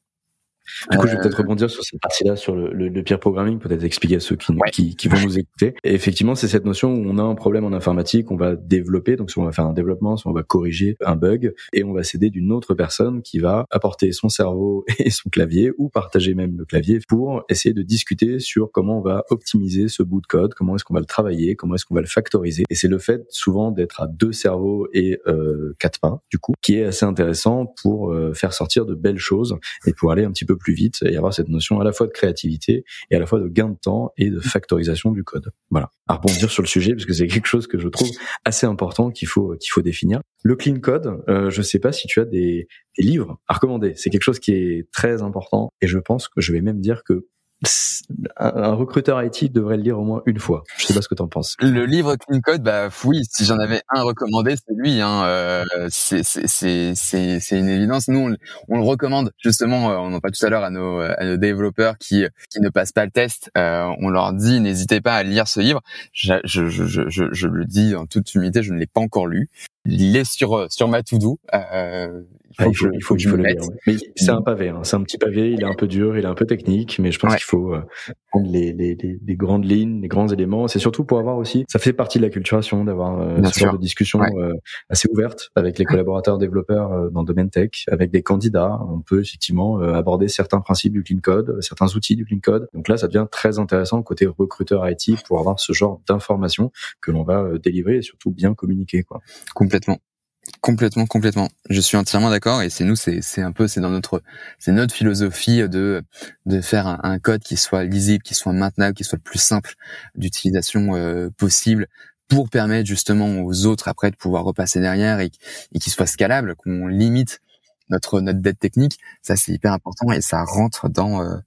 [SPEAKER 1] Du coup, je vais peut-être euh, rebondir sur cette partie-là, sur le, le, le peer programming, peut-être expliquer à ceux qui, qui, qui, vont nous écouter. Et effectivement, c'est cette notion où on a un problème en informatique, on va développer, donc soit on va faire un développement, soit on va corriger un bug, et on va s'aider d'une autre personne qui va apporter son cerveau [LAUGHS] et son clavier, ou partager même le clavier, pour essayer de discuter sur comment on va optimiser ce bout de code, comment est-ce qu'on va le travailler, comment est-ce qu'on va le factoriser. Et c'est le fait souvent d'être à deux cerveaux et euh, quatre mains, du coup, qui est assez intéressant pour euh, faire sortir de belles choses et pour aller un petit peu plus vite et avoir cette notion à la fois de créativité et à la fois de gain de temps et de factorisation du code. Voilà. À rebondir sur le sujet parce que c'est quelque chose que je trouve assez important qu'il faut qu'il faut définir. Le clean code, euh, je sais pas si tu as des, des livres à recommander. C'est quelque chose qui est très important et je pense que je vais même dire que un recruteur IT devrait le lire au moins une fois. Je sais pas ce que tu en penses.
[SPEAKER 2] Le livre Clean Code, bah oui, si j'en avais un recommandé, c'est lui. Hein. Euh, c'est une évidence. Nous, on, le recommande justement. Euh, on en parle tout à l'heure à nos à nos développeurs qui qui ne passent pas le test. Euh, on leur dit n'hésitez pas à lire ce livre. Je, je, je, je, je le dis en toute humilité, je ne l'ai pas encore lu. Il est sur sur ma to-do. Euh,
[SPEAKER 1] il faut, il faut, que je le mette. Mais c'est un pavé, hein. c'est un petit pavé. Il est un peu dur, il est un peu technique, mais je pense qu'il faut euh, prendre les, les, les, grandes lignes, les grands éléments. C'est surtout pour avoir aussi, ça fait partie de la culturation d'avoir euh, ce genre de discussion euh, assez ouverte avec les collaborateurs développeurs euh, dans le domaine tech, avec des candidats. On peut effectivement aborder certains principes du clean code, certains outils du clean code. Donc là, ça devient très intéressant côté recruteur IT pour avoir ce genre d'informations que l'on va délivrer et surtout bien communiquer. Quoi.
[SPEAKER 2] Complètement. Complètement, complètement. Je suis entièrement d'accord et c'est nous, c'est c'est un peu, c'est dans notre, c'est notre philosophie de de faire un, code qui soit lisible, qui soit maintenable, qui soit le plus simple d'utilisation euh, possible pour permettre justement aux autres après de pouvoir repasser derrière et, et soit scalable, qu'on limite notre notre dette technique. Ça c'est hyper important et ça rentre dans euh,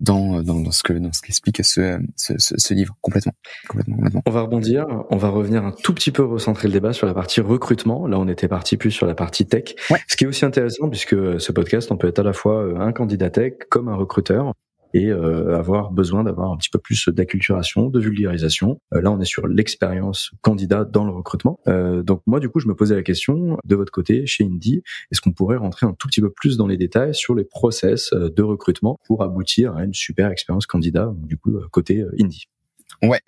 [SPEAKER 2] dans, dans, dans, ce que dans ce qu'explique ce, ce, ce, livre complètement, complètement, complètement.
[SPEAKER 1] On va rebondir, on va revenir un tout petit peu recentrer le débat sur la partie recrutement. Là, on était parti plus sur la partie tech. Ce qui est aussi intéressant puisque ce podcast, on peut être à la fois un candidat tech comme un recruteur et euh, avoir besoin d'avoir un petit peu plus d'acculturation, de vulgarisation. Euh, là, on est sur l'expérience candidat dans le recrutement. Euh, donc moi, du coup, je me posais la question de votre côté chez Indie, est-ce qu'on pourrait rentrer un tout petit peu plus dans les détails sur les process de recrutement pour aboutir à une super expérience candidat, du coup, côté Indie
[SPEAKER 2] Ouais.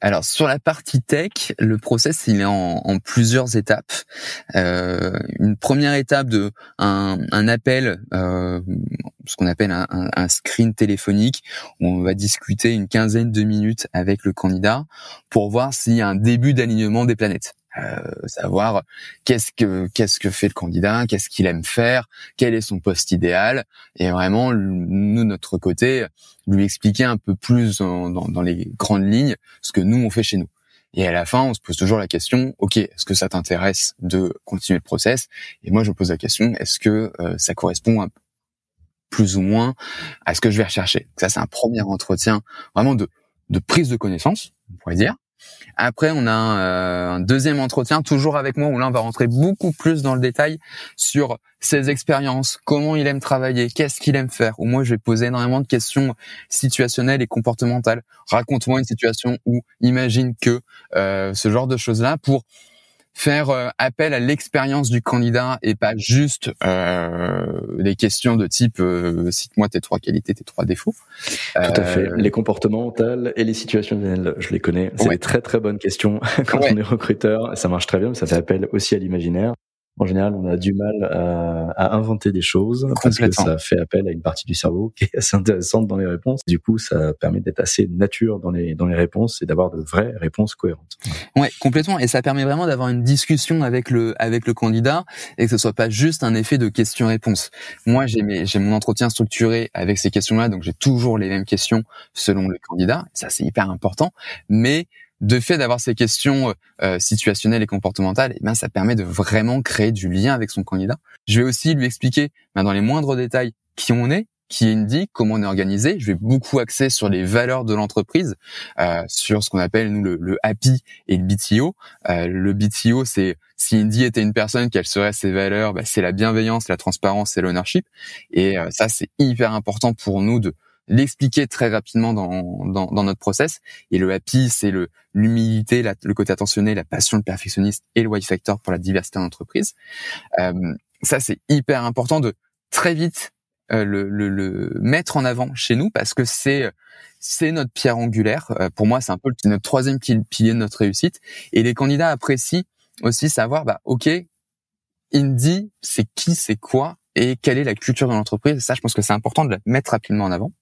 [SPEAKER 2] Alors sur la partie tech, le process il est en, plusieurs étapes. Euh, une première étape de un, un appel, euh, ce qu'on appelle un, un, screen téléphonique, où on va discuter une quinzaine de minutes avec le candidat pour voir s'il y a un début d'alignement des planètes. Euh, savoir qu'est-ce que qu'est-ce que fait le candidat, qu'est-ce qu'il aime faire, quel est son poste idéal, et vraiment nous notre côté lui expliquer un peu plus dans, dans, les grandes lignes ce que nous on fait chez nous. Et à la fin, on se pose toujours la question, ok, est-ce que ça t'intéresse de continuer le process? Et moi, je me pose la question, est-ce que euh, ça correspond plus ou moins à ce que je vais rechercher? Ça, c'est un premier entretien vraiment de, de prise de connaissance, on pourrait dire. Après, on a euh, un, deuxième entretien, toujours avec moi, où là, on va rentrer beaucoup plus dans le détail sur ses expériences, comment il aime travailler, qu'est-ce qu'il aime faire. Où moi, je vais poser énormément de questions situationnelles et comportementales. Raconte-moi une situation où imagine que euh, ce genre de choses-là pour faire euh, appel à l'expérience du candidat et pas juste euh, des questions de type euh, cite-moi tes trois qualités, tes trois défauts.
[SPEAKER 1] Tout à fait. Les comportementales et les situationnelles, je les connais. C'est des très très bonnes questions [LAUGHS] quand on est recruteur. Ça marche très bien, mais ça fait appel aussi à l'imaginaire en général, on a du mal à, à, inventer des choses parce que ça fait appel à une partie du cerveau qui est assez intéressante dans les réponses. Du coup, ça permet d'être assez nature dans les dans les réponses et d'avoir de vraies réponses cohérentes.
[SPEAKER 2] Ouais, complètement. Et ça permet vraiment d'avoir une discussion avec le avec le candidat et que ce soit pas juste un effet de question-réponse. Moi, j'ai mes j'ai mon entretien structuré avec ces questions-là, donc j'ai toujours les mêmes questions selon le candidat. Ça, c'est hyper important. Mais de fait d'avoir ces questions euh, situationnelles et comportementales, eh ben ça permet de vraiment créer du lien avec son candidat. Je vais aussi lui expliquer ben, dans les moindres détails qui on est, qui est Indie, comment on est organisé. Je vais beaucoup axer sur les valeurs de l'entreprise, euh, sur ce qu'on appelle nous le, le, happy et le BTO. Euh, le BTO, c'est si Indie était une personne, quelles seraient ses valeurs? Ben, C'est la bienveillance, la transparence et l'ownership. Et euh, ça, c'est hyper important pour nous de l'expliquer très rapidement dans, dans, dans, notre process. Et le happy, c'est le l'humilité, le côté attentionné, la passion, le perfectionniste et le white factor pour la diversité en entreprise. Euh, ça, c'est hyper important de très vite euh, le, le, le, mettre en avant chez nous parce que c'est c'est notre pierre angulaire. Euh, pour moi, c'est un peu notre troisième pilier de notre réussite. Et les candidats apprécient aussi savoir, bah ok, Indie, c'est qui, c'est quoi et quelle est la culture de l'entreprise. Ça, je pense que c'est important de le mettre rapidement en avant.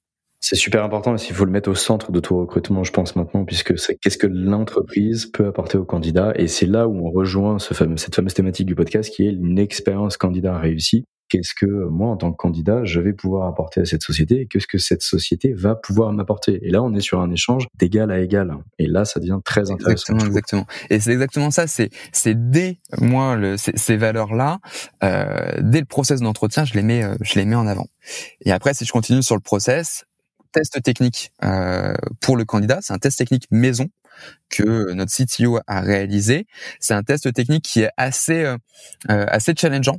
[SPEAKER 1] C'est super important parce qu'il faut le mettre au centre de tout recrutement, je pense maintenant, puisque c'est qu'est-ce que l'entreprise peut apporter au candidat, et c'est là où on rejoint ce fameux, cette fameuse thématique du podcast qui est une expérience candidat réussie. Qu'est-ce que moi, en tant que candidat, je vais pouvoir apporter à cette société et qu'est-ce que cette société va pouvoir m'apporter Et là, on est sur un échange d'égal à égal. Et là, ça devient très intéressant.
[SPEAKER 2] Exactement, exactement. Et c'est exactement ça. C'est, c'est dès moi le, ces, valeurs-là, euh, dès le process d'entretien, je les mets, euh, je les mets en avant. Et après, si je continue sur le process, test technique euh, pour le candidat. C'est un test technique maison que notre CTO a réalisé. C'est un test technique qui est assez euh, euh, assez challengeant,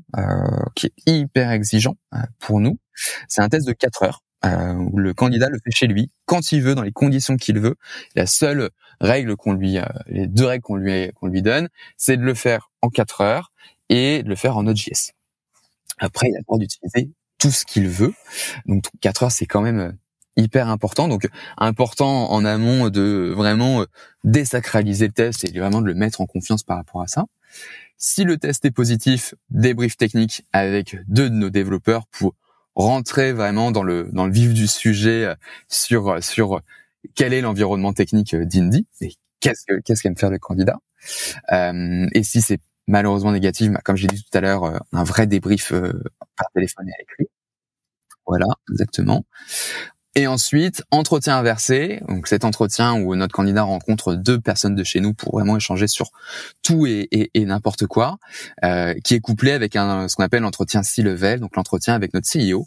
[SPEAKER 2] qui est hyper exigeant pour nous. C'est un test de 4 heures où le candidat le fait chez lui quand il veut, dans les conditions qu'il veut. La seule règle qu'on lui, les deux règles qu'on lui qu'on lui donne, c'est de le faire en 4 heures et de le faire en Node.js. Après, il a le droit d'utiliser tout ce qu'il veut. Donc 4 heures, c'est quand même hyper important. Donc important en amont de vraiment euh, désacraliser le test et vraiment de le mettre en confiance par rapport à ça. Si le test est positif, débrief technique avec deux de nos développeurs pour rentrer vraiment dans le dans le vif du sujet euh, sur euh, sur quel est l'environnement technique d'Indy et qu'est-ce que qu'est-ce qu'aime faire le candidat. Euh, et si c'est malheureusement négative, bah, comme j'ai dit tout à l'heure, un vrai débrief par téléphone et à l'écrit. Voilà, exactement. Et ensuite, entretien inversé. Donc cet entretien où notre candidat rencontre deux personnes de chez nous pour vraiment échanger sur tout et, et, n'importe quoi, euh, qui est couplé avec un ce qu'on appelle l'entretien C-level, donc l'entretien avec notre CEO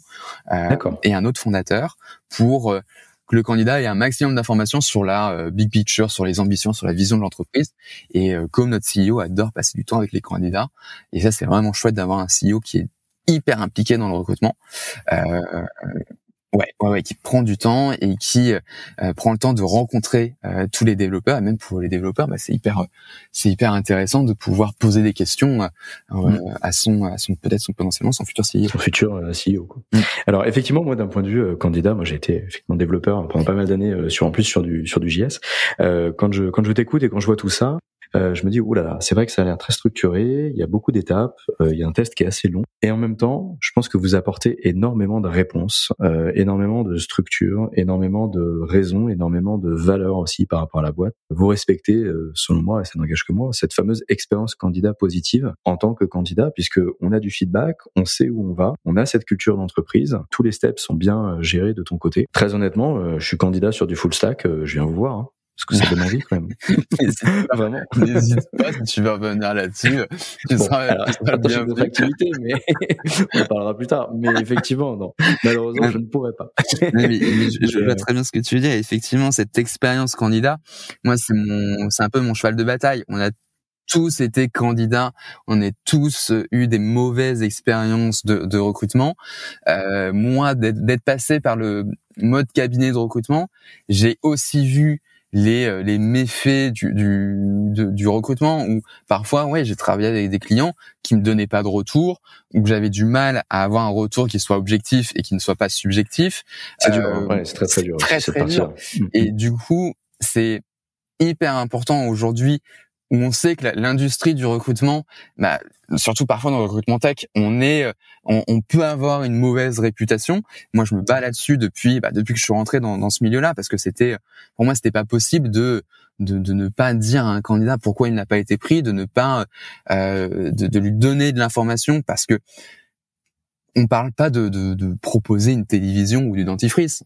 [SPEAKER 2] euh, et un autre fondateur pour euh, que le candidat ait un maximum d'informations sur la euh, big picture, sur les ambitions, sur la vision de l'entreprise. Et euh, comme notre CEO adore passer du temps avec les candidats, et ça c'est vraiment chouette d'avoir un CEO qui est hyper impliqué dans le recrutement. Euh, Ouais, ouais, ouais, qui prend du temps et qui euh, prend le temps de rencontrer euh, tous les développeurs. Et même pour les développeurs, bah, c'est hyper, c'est hyper intéressant de pouvoir poser des questions euh, mm. à son, à son peut-être son potentiellement son futur CEO.
[SPEAKER 1] Son futur CEO. Quoi. Mm. Alors effectivement, moi d'un point de vue candidat, moi j'ai été effectivement développeur pendant pas mal d'années sur en plus sur du sur du JS. quand je quand je t'écoute et quand je vois tout ça, euh, je me dis, oulala, c'est vrai que ça a l'air très structuré, il y a beaucoup d'étapes, euh, il y a un test qui est assez long, et en même temps, je pense que vous apportez énormément de réponses, euh, énormément de structures, énormément de raisons, énormément de valeurs aussi par rapport à la boîte. Vous respectez, selon moi, et ça n'engage que moi, cette fameuse expérience candidat positive en tant que candidat, puisque on a du feedback, on sait où on va, on a cette culture d'entreprise, tous les steps sont bien gérés de ton côté. Très honnêtement, je suis candidat sur du full stack, je viens vous voir. Hein parce que ça donne envie quand même. [LAUGHS]
[SPEAKER 2] Vraiment. [LAUGHS] N'hésite pas si tu veux revenir là-dessus. Tu bon, seras,
[SPEAKER 1] alors, bien activité, mais [LAUGHS] on en parlera plus tard. Mais effectivement, non. Malheureusement, je ne pourrais pas.
[SPEAKER 2] mais, je, je, vois très bien ce que tu dire. Effectivement, cette expérience candidat, moi, c'est mon, c'est un peu mon cheval de bataille. On a tous été candidats, on a tous eu des mauvaises expériences de, de recrutement. Euh, moi, d'être passé par le mode cabinet de recrutement, j'ai aussi vu les euh, les méfaits du du, du recrutement où parfois ouais j'ai travaillé avec des clients qui me donnaient pas de retour ou que j'avais du mal à avoir un retour qui soit objectif et qui ne soit pas subjectif.
[SPEAKER 1] C'est dur euh, ouais, c'est très très dur
[SPEAKER 2] très très dur. Et du coup c'est hyper important aujourd'hui où on sait que l'industrie du recrutement, bah, surtout parfois dans le recrutement tech, on est, euh, on, peut avoir une mauvaise réputation. Moi, je me bats là-dessus depuis, bah, depuis que je suis rentré dans, ce milieu-là, parce que c'était, pour moi, c'était pas possible de, de, ne pas dire à un candidat pourquoi il n'a pas été pris, de ne pas, euh, de, de lui donner de l'information, parce que on parle pas de, de, de proposer une télévision ou du dentifrice.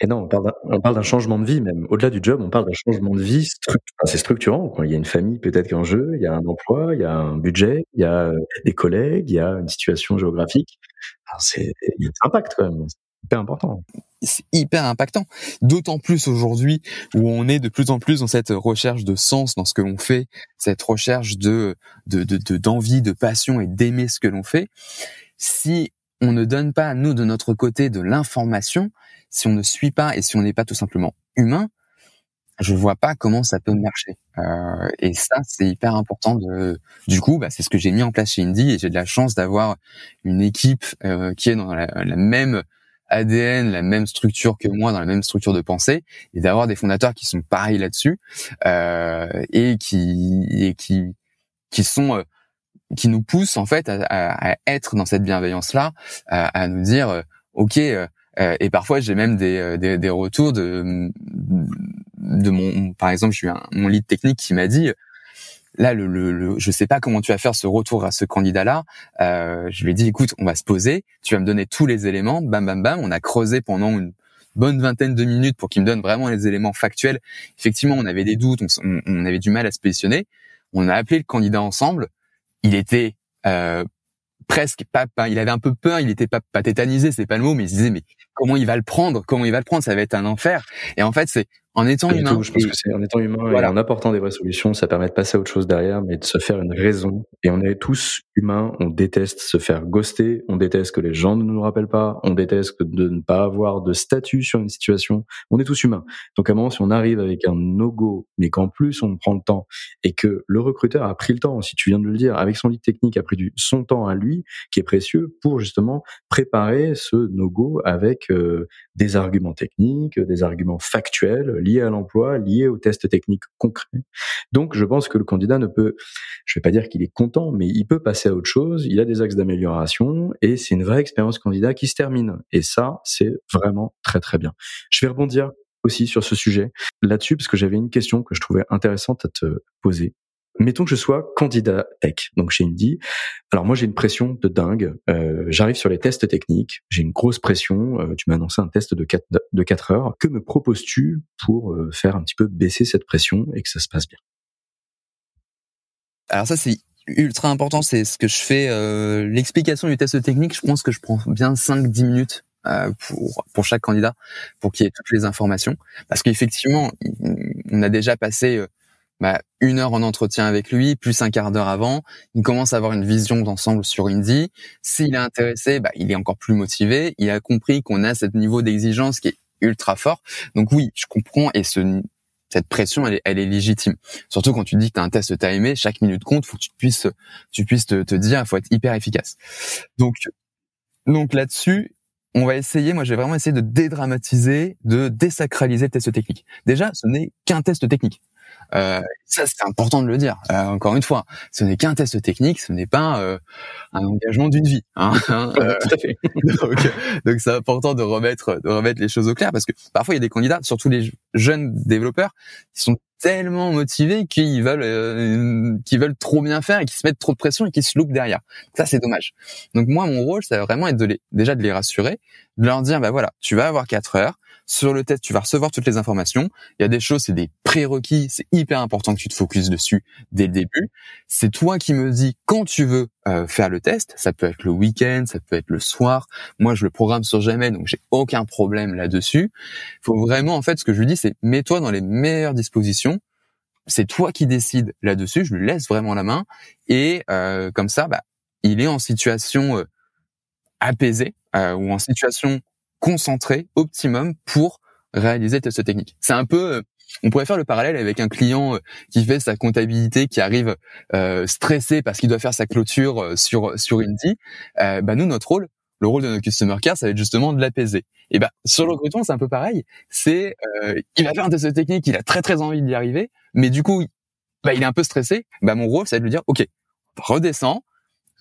[SPEAKER 1] Et non, on parle d'un changement de vie même. Au-delà du job, on parle d'un changement de vie. c'est structurant. Quoi. Il y a une famille peut-être en jeu, il y a un emploi, il y a un budget, il y a euh, des collègues, il y a une situation géographique. c'est impact quand même. C'est hyper important.
[SPEAKER 2] C'est hyper impactant. D'autant plus aujourd'hui où on est de plus en plus dans cette recherche de sens dans ce que l'on fait, cette recherche de d'envie, de, de, de passion et d'aimer ce que l'on fait. Si on ne donne pas nous de notre côté de l'information, si on ne suit pas et si on n'est pas tout simplement humain, je vois pas comment ça peut marcher. Euh, et ça, c'est hyper important. De, du coup, bah, c'est ce que j'ai mis en place chez Indie et j'ai de la chance d'avoir une équipe euh, qui est dans la, même ADN, la même structure que moi, dans la même structure de pensée, et d'avoir des fondateurs qui sont pareils là-dessus euh, et qui et qui qui sont qui nous poussent en fait à, à être dans cette bienveillance là, à, à nous dire ok euh, et parfois, j'ai même des, euh, des, des, retours de, de mon, par exemple, j'ai eu un, mon lead technique qui m'a dit, là, le, le, je sais pas comment tu vas faire ce retour à ce candidat-là. Euh, je lui ai dit, écoute, on va se poser, tu vas me donner tous les éléments, bam, bam, bam. On a creusé pendant une bonne vingtaine de minutes pour qu'il me donne vraiment les éléments factuels. Effectivement, on avait des doutes, on, on avait du mal à se positionner. On a appelé le candidat ensemble. Il était euh, presque pas, il avait un peu peur, il était pas, pas tétanisé, c'est pas le mot, mais il se disait mais comment il va le prendre, comment il va le prendre, ça va être un enfer. Et en fait, c'est en étant humain.
[SPEAKER 1] je pense que c'est en étant humain et en apportant des vraies solutions, ça permet de passer à autre chose derrière, mais de se faire une raison. Et on est tous humains, on déteste se faire ghoster, on déteste que les gens ne nous rappellent pas, on déteste de ne pas avoir de statut sur une situation. On est tous humains. Donc à un moment, si on arrive avec un no-go, mais qu'en plus on prend le temps et que le recruteur a pris le temps, si tu viens de le dire, avec son lead technique, a pris du, son temps à lui, qui est précieux, pour justement préparer ce no-go avec euh, des arguments techniques, des arguments factuels lié à l'emploi, lié aux tests techniques concrets. Donc, je pense que le candidat ne peut, je vais pas dire qu'il est content, mais il peut passer à autre chose. Il a des axes d'amélioration et c'est une vraie expérience candidat qui se termine. Et ça, c'est vraiment très très bien. Je vais rebondir aussi sur ce sujet là-dessus parce que j'avais une question que je trouvais intéressante à te poser. Mettons que je sois candidat tech, donc chez Indie. Alors moi j'ai une pression de dingue. Euh, J'arrive sur les tests techniques, j'ai une grosse pression. Euh, tu m'as annoncé un test de 4, de 4 heures. Que me proposes-tu pour euh, faire un petit peu baisser cette pression et que ça se passe bien?
[SPEAKER 2] Alors ça c'est ultra important, c'est ce que je fais. Euh, L'explication du test technique, je pense que je prends bien 5-10 minutes euh, pour pour chaque candidat pour qu'il ait toutes les informations parce qu'effectivement on a déjà passé bah, une heure en entretien avec lui, plus un quart d'heure avant, il commence à avoir une vision d'ensemble sur Indie. S'il est intéressé, bah, il est encore plus motivé. Il a compris qu'on a ce niveau d'exigence qui est ultra fort. Donc oui, je comprends et ce, cette pression, elle est, elle est légitime. Surtout quand tu dis que tu as un test t'as aimé, chaque minute compte, faut que tu puisses, tu puisses te, te dire, faut être hyper efficace. Donc, donc là-dessus, on va essayer, moi j'ai vraiment essayé de dédramatiser, de désacraliser le test technique. Déjà, ce n'est qu'un test technique. Euh, ça, c'est important de le dire. Euh, encore une fois, ce n'est qu'un test technique, ce n'est pas euh, un engagement d'une vie. Hein, [LAUGHS] hein
[SPEAKER 1] Tout à fait. [LAUGHS]
[SPEAKER 2] donc, c'est important de remettre, de remettre les choses au clair parce que parfois il y a des candidats, surtout les jeunes développeurs, qui sont tellement motivés qu'ils veulent, qu'ils veulent trop bien faire et qui se mettent trop de pression et qui se loupent derrière. Ça, c'est dommage. Donc moi, mon rôle, ça va vraiment être de les, déjà de les rassurer, de leur dire, bah voilà, tu vas avoir quatre heures sur le test, tu vas recevoir toutes les informations. Il y a des choses, c'est des prérequis. C'est hyper important que tu te focuses dessus dès le début. C'est toi qui me dis quand tu veux euh, faire le test. Ça peut être le week-end, ça peut être le soir. Moi, je le programme sur jamais, donc j'ai aucun problème là-dessus. Faut vraiment, en fait, ce que je lui dis, c'est mets-toi dans les meilleures dispositions. C'est toi qui décides là-dessus. Je lui laisse vraiment la main et euh, comme ça, bah, il est en situation euh, apaisée ou en situation concentré optimum pour réaliser test technique. C'est un peu, euh, on pourrait faire le parallèle avec un client euh, qui fait sa comptabilité, qui arrive euh, stressé parce qu'il doit faire sa clôture euh, sur sur Indie. Euh, bah nous, notre rôle, le rôle de notre customer care, ça va être justement de l'apaiser. Et bah sur le recrutement, c'est un peu pareil. C'est, euh, il va faire un test technique, il a très très envie d'y arriver, mais du coup, bah, il est un peu stressé. Bah mon rôle, c'est de lui dire, ok, redescends,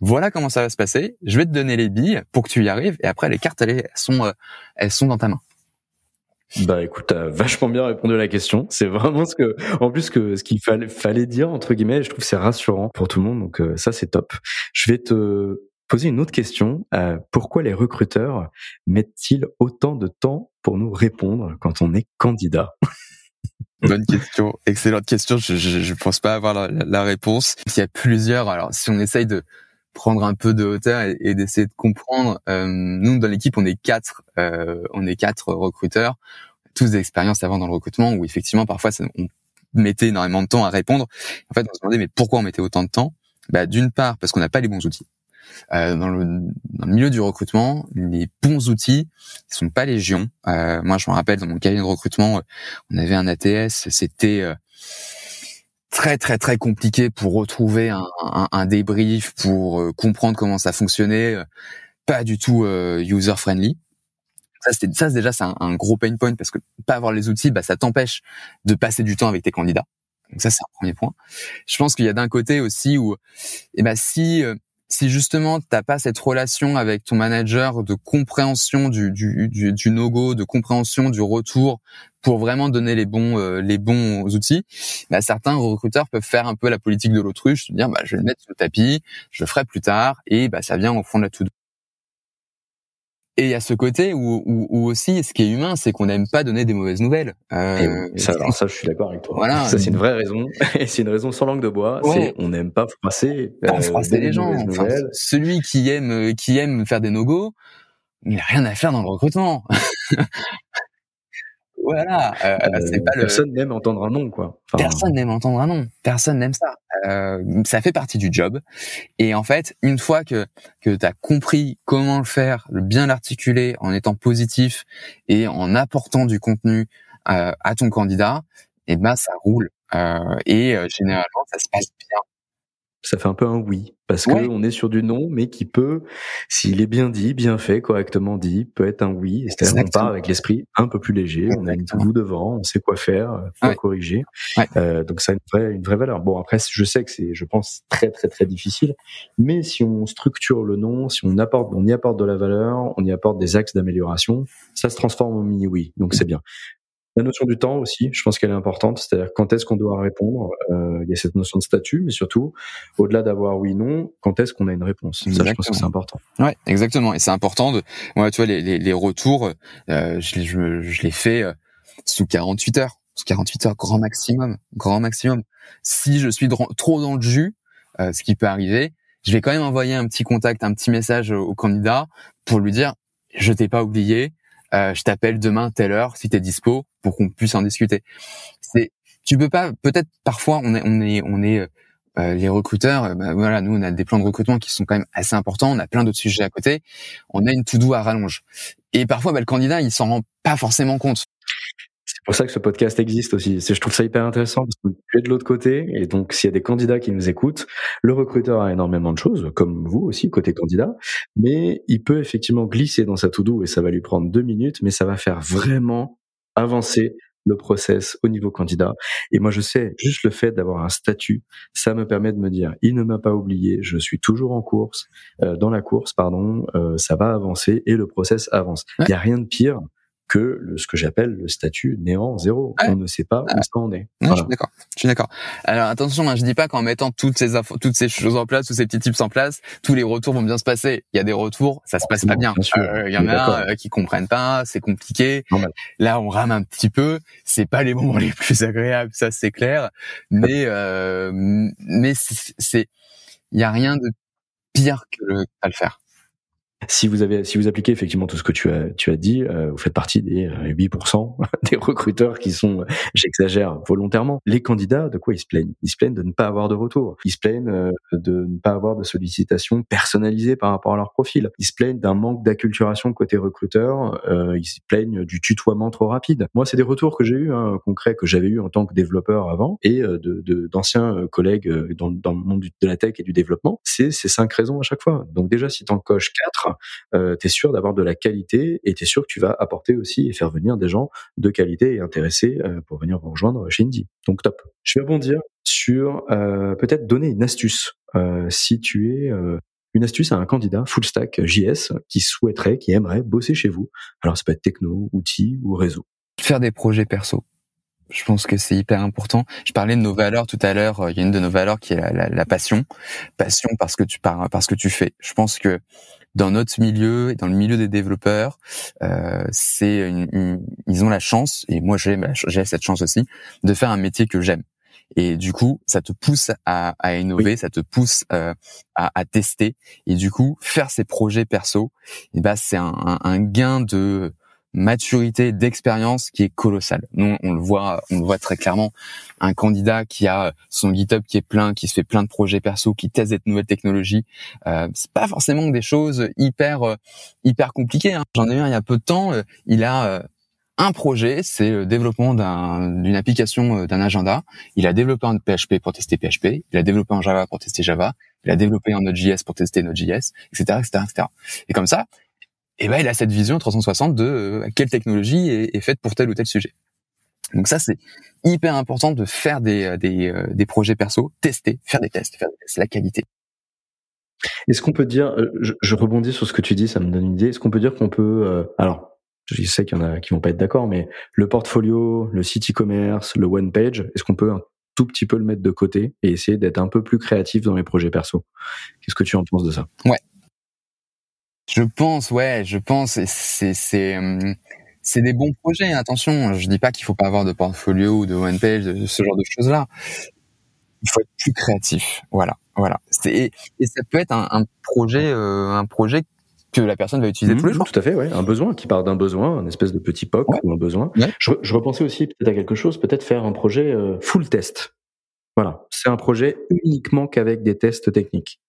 [SPEAKER 2] voilà comment ça va se passer. Je vais te donner les billes pour que tu y arrives. Et après, les cartes, elles, sont, euh, elles sont dans ta main.
[SPEAKER 1] Bah écoute, t'as vachement bien répondu à la question. C'est vraiment ce que, en plus que ce qu'il fallait, fallait dire entre guillemets. Je trouve que c'est rassurant pour tout le monde. Donc euh, ça c'est top. Je vais te poser une autre question. Euh, pourquoi les recruteurs mettent-ils autant de temps pour nous répondre quand on est candidat? [LAUGHS]
[SPEAKER 2] Bonne question, excellente question. Je, je, pense pas avoir la, la, réponse. Il y a plusieurs. Alors si on essaye de prendre un peu de hauteur et, d'essayer de comprendre. Euh, nous, dans l'équipe, on est quatre, euh, on est quatre recruteurs, tous des expériences avant dans le recrutement, où effectivement, parfois, on mettait énormément de temps à répondre. En fait, on se demandait, mais pourquoi on mettait autant de temps? Bah, D'une part, parce qu'on n'a pas les bons outils. Euh, dans, le, dans, le, milieu du recrutement, les bons outils ils sont pas légion. Euh, moi, je me rappelle dans mon cabinet de recrutement, on avait un ATS, c'était euh, très très très compliqué pour retrouver un, un, un débrief, pour euh, comprendre comment ça fonctionnait, euh, pas du tout euh, user friendly. Ça, c'est ça déjà c'est un, gros pain point parce que pas avoir les outils, bah ça t'empêche de passer du temps avec tes candidats. Donc ça c'est un premier point. Je pense qu'il y a d'un côté aussi où, eh ben si si justement t'as pas cette relation avec ton manager de compréhension du, du, du, no-go, de compréhension du retour pour vraiment donner les bons euh, les bons outils, bah, certains recruteurs peuvent faire un peu la politique de l'autruche, se dire bah, je vais le mettre sur le tapis, je le ferai plus tard et bah, ça vient au fond de la tout et il y a ce côté où, où, où, aussi, ce qui est humain, c'est qu'on n'aime pas donner des mauvaises nouvelles.
[SPEAKER 1] Euh, ça, ça, je suis d'accord avec toi. Voilà. Ça, c'est une vraie raison. [LAUGHS] Et c'est une raison sans langue de bois. C'est on n'aime pas froisser.
[SPEAKER 2] Pas euh, froisser les gens. Enfin, celui qui aime, qui aime faire des no-go, il a rien à faire dans le recrutement. [LAUGHS] Voilà. Euh,
[SPEAKER 1] euh pas personne n'aime entendre un nom, quoi.
[SPEAKER 2] personne n'aime entendre un nom. Personne n'aime ça. Euh, ça fait partie du job. Et en fait, une fois que que tu as compris comment le faire, le bien l'articuler en étant positif et en apportant du contenu euh, à ton candidat, et eh ben ça roule. Euh, et euh, généralement, ça se passe bien
[SPEAKER 1] ça fait un peu un oui parce que on est sur du non mais qui peut s'il est bien dit bien fait correctement dit peut être un oui. C'est-à-dire qu'on part avec l'esprit un peu plus léger on a une bout devant on sait quoi faire quoi corriger. Euh, donc ça a une vraie une vraie valeur. Bon après je sais que c'est je pense très très très difficile mais si on structure le non si on apporte on y apporte de la valeur on y apporte des axes d'amélioration ça se transforme en mini oui donc c'est bien La notion du temps aussi, je pense qu'elle est importante. C'est-à-dire quand est-ce qu'on doit répondre. Euh, il y a cette notion de statut, mais surtout, au-delà d'avoir oui non, quand est-ce qu'on a une réponse? Ça, je pense que c'est important.
[SPEAKER 2] Ouais, exactement. Et c'est important de, moi, tu vois, les, les, les retours, euh, je, je, je les fais euh, sous 48 heures. Sous 48 heures, grand maximum, grand maximum. Si je suis trop dans le jus, euh, ce qui peut arriver, je vais quand même envoyer un petit contact, un petit message au candidat pour lui dire, je t'ai pas oublié, euh, je t'appelle demain telle heure si t'es dispo pour qu'on puisse en discuter. C'est, tu peux pas, peut-être parfois on est, on est, on est euh, les recruteurs, bah, voilà, nous on a des plans de recrutement qui sont quand même assez importants, on a plein d'autres sujets à côté, on a une to do à rallonge. Et parfois, bah, le candidat, il s'en rend pas forcément compte.
[SPEAKER 1] C'est pour ça que ce podcast existe aussi. Je trouve ça hyper intéressant parce que tu es de l'autre côté et donc s'il y a des candidats qui nous écoutent, le recruteur a énormément de choses, comme vous aussi côté candidat, mais il peut effectivement glisser dans sa to-do et ça va lui prendre deux minutes, mais ça va faire vraiment avancer le process au niveau candidat. Et moi, je sais, juste le fait d'avoir un statut, ça me permet de me dire, il ne m'a pas oublié, je suis toujours en course, euh, dans la course, pardon, euh, ça va avancer et le process avance. Il n'y a rien de pire que le, ce que j'appelle le statut néant zéro. On ne sait pas où ça en est.
[SPEAKER 2] Je suis d'accord. Je suis d'accord. Alors attention, hein, je dis pas qu'en mettant toutes ces infos, toutes ces choses en place, tous ces petits tips en place, tous les retours vont bien se passer. Il y a des retours, ça se passe pas bien. Euh, il y en a euh, qui comprennent pas, c'est compliqué. Là, on rame un petit peu. C'est pas les moments [LAUGHS] les plus agréables, ça c'est clair. Mais euh, mais c'est il y a rien de pire que, le, à le faire.
[SPEAKER 1] Si vous avez, si vous appliquez effectivement tout ce que tu as, tu as dit, euh, vous faites partie des 8% euh, [LAUGHS] des recruteurs qui sont, euh, j'exagère volontairement. Les candidats, de quoi ils se plaignent? Ils se plaignent de ne pas avoir de retour. Ils se plaignent de ne pas avoir de sollicitations personnalisées par rapport à leur profil. Ils se plaignent d'un manque d'acculturation côté recruteur. ils se plaignent du tutoiement trop rapide. Moi, c'est des retours que j'ai eu hein, concrets que j'avais eu en tant que développeur avant et de d'anciens collègues dans, dans le monde de la tech et du développement. C'est ces cinq raisons à chaque fois. Donc déjà, si t'en coches quatre euh, tu es sûr d'avoir de la qualité et tu es sûr que tu vas apporter aussi et faire venir des gens de qualité et intéressés euh, pour venir vous rejoindre chez Indie. Donc top. Je vais rebondir sur euh, peut-être donner une astuce euh, si tu es une astuce à un candidat full stack JS qui souhaiterait, qui aimerait bosser chez vous. Alors ça peut être techno, outils ou réseau.
[SPEAKER 2] Faire des projets perso. Je pense que c'est hyper important. Je parlais de nos valeurs tout à l'heure. Il y a une de nos valeurs qui est la, passion. Passion parce que tu parce que tu fais. Je pense que dans notre milieu et dans le milieu des développeurs, euh, c'est ils ont la chance et moi j'ai j'ai cette chance aussi de faire un métier que j'aime. Et du coup, ça te pousse à, à innover, ça te pousse euh, à, à, tester. Et du coup, faire ces projets perso, et eh ben c'est un, un, un gain de maturité d'expérience qui est colossale. Nous, on le voit, on le voit très clairement. Un candidat qui a son GitHub qui est plein, qui se fait plein de projets perso, qui teste des nouvelles technologies, euh, c'est pas forcément des choses hyper euh, hyper compliquées. Hein. J'en ai eu un il y a peu de temps. Euh, il a euh, un projet, c'est le développement d'une application d'un agenda. Il a développé un PHP pour tester PHP. Il a développé un Java pour tester Java. Il a développé un Node.js pour tester Node.js, etc., etc., etc. Et comme ça, et ben il a cette vision 360 de euh, quelle technologie est, faite pour tel ou tel sujet. Donc ça c'est hyper important de faire des euh, des, euh, des projets perso, tester, faire des tests, faire des tests, la qualité.
[SPEAKER 1] Est-ce qu'on peut dire, je, rebondis sur ce que tu dis, ça me donne une idée. Est-ce qu'on peut dire qu'on peut, alors je sais qu'il y en a qui vont pas être d'accord, mais le portfolio, le site e-commerce, le one page, est-ce qu'on peut un tout petit peu le mettre de côté et essayer d'être un peu plus créatif dans les projets perso? Qu'est-ce que tu en penses de ça?
[SPEAKER 2] Ouais, je pense, ouais, je pense. C'est c'est hum, c'est des bons projets. Attention, je dis pas qu'il faut pas avoir de portfolio ou de one page, de ce genre de choses là. Il faut être plus créatif. Voilà, voilà. Et, et ça peut être un, un projet, euh, un projet que la personne va utiliser tous les mmh, jours.
[SPEAKER 1] Tout à fait, ouais. Un besoin qui part d'un besoin, un espèce de petit POC ou un besoin. Je, je, repensais aussi peut-être à quelque chose, peut-être faire un projet euh, full test. Voilà, c'est un projet uniquement qu'avec des tests techniques.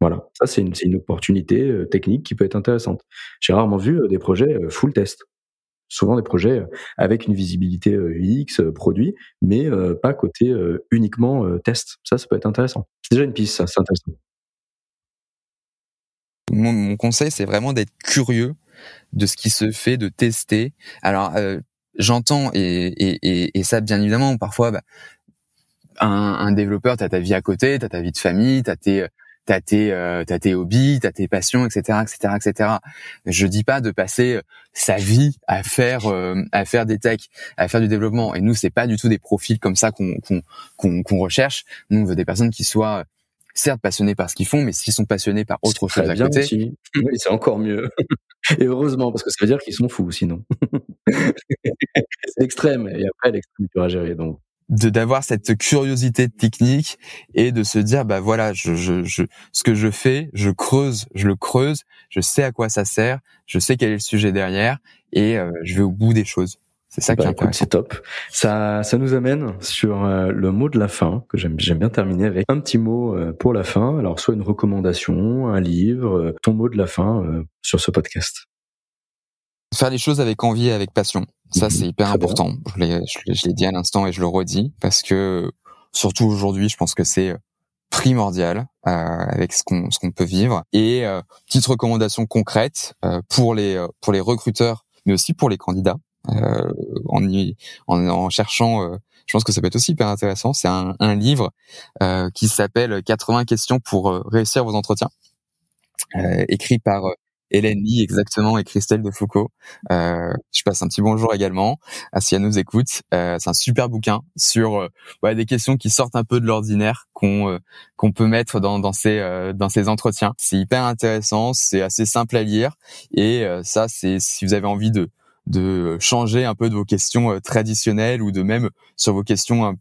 [SPEAKER 1] Voilà, ça c'est une, une, opportunité euh, technique qui peut être intéressante. J'ai rarement vu euh, des projets euh, full test. Souvent des projets avec une visibilité UX, produit, mais pas côté uniquement test. Ça, ça peut être intéressant. C'est déjà une piste, ça, c'est intéressant.
[SPEAKER 2] Mon, mon conseil, c'est vraiment d'être curieux de ce qui se fait, de tester. Alors, j'entends et, et, et, ça, bien évidemment, parfois, bah, un, un développeur, t'as ta vie à côté, t'as ta vie de famille, t'as tes t'as tes euh, t'as tes hobbies, t'as tes passions, etc., etc., etc. Je dis pas de passer sa vie à faire à faire des techs, à faire du développement. Et nous, c'est pas du tout des profils comme ça qu'on qu'on qu'on recherche. Nous, on veut des personnes qui soient certes passionnés par ce qu'ils font, mais s'ils sont passionnés par autre chose à côté,
[SPEAKER 1] c'est encore mieux. Et heureusement, parce que ça veut dire qu'ils sont fous, sinon. [LAUGHS] c'est extrême, et après l'extrême tu vas gérer. Donc
[SPEAKER 2] de d'avoir cette curiosité technique et de se dire bah voilà je, je, je ce que je fais je creuse je le creuse je sais à quoi ça sert je sais quel est le sujet derrière et euh, je vais au bout des choses c'est ça qui bah,
[SPEAKER 1] est C'est top. Ça, ça nous amène sur euh, le mot de la fin que j'aime, j'aime bien terminer avec un petit mot euh, pour la fin. Alors soit une recommandation, un livre, ton mot de la fin sur ce podcast.
[SPEAKER 2] Faire les choses avec envie et avec passion. Ça, mhm. c'est hyper important. Je l'ai, je l'ai dit à l'instant et je le redis parce que surtout aujourd'hui, je pense que c'est primordial euh, avec ce qu'on ce qu'on peut vivre. Et euh, petite recommandation concrète euh, pour les pour les recruteurs, mais aussi pour les candidats euh, en, en, en, cherchant. Euh, je pense que ça peut être aussi hyper intéressant. C'est un, un, livre euh, qui s'appelle 80 questions pour réussir vos entretiens, écrit par Hélène Lee exactement et Christelle de Foucault. Euh, je passe un petit bonjour également à si elle nous écoute. Euh, c'est un super bouquin sur euh, ouais, des questions qui sortent un peu de l'ordinaire qu'on qu'on peut mettre dans dans ces dans ces entretiens. C'est hyper intéressant, c'est assez simple à lire et ça c'est si vous avez envie de de changer un peu de vos questions euh, traditionnelles ou de même sur vos questions vous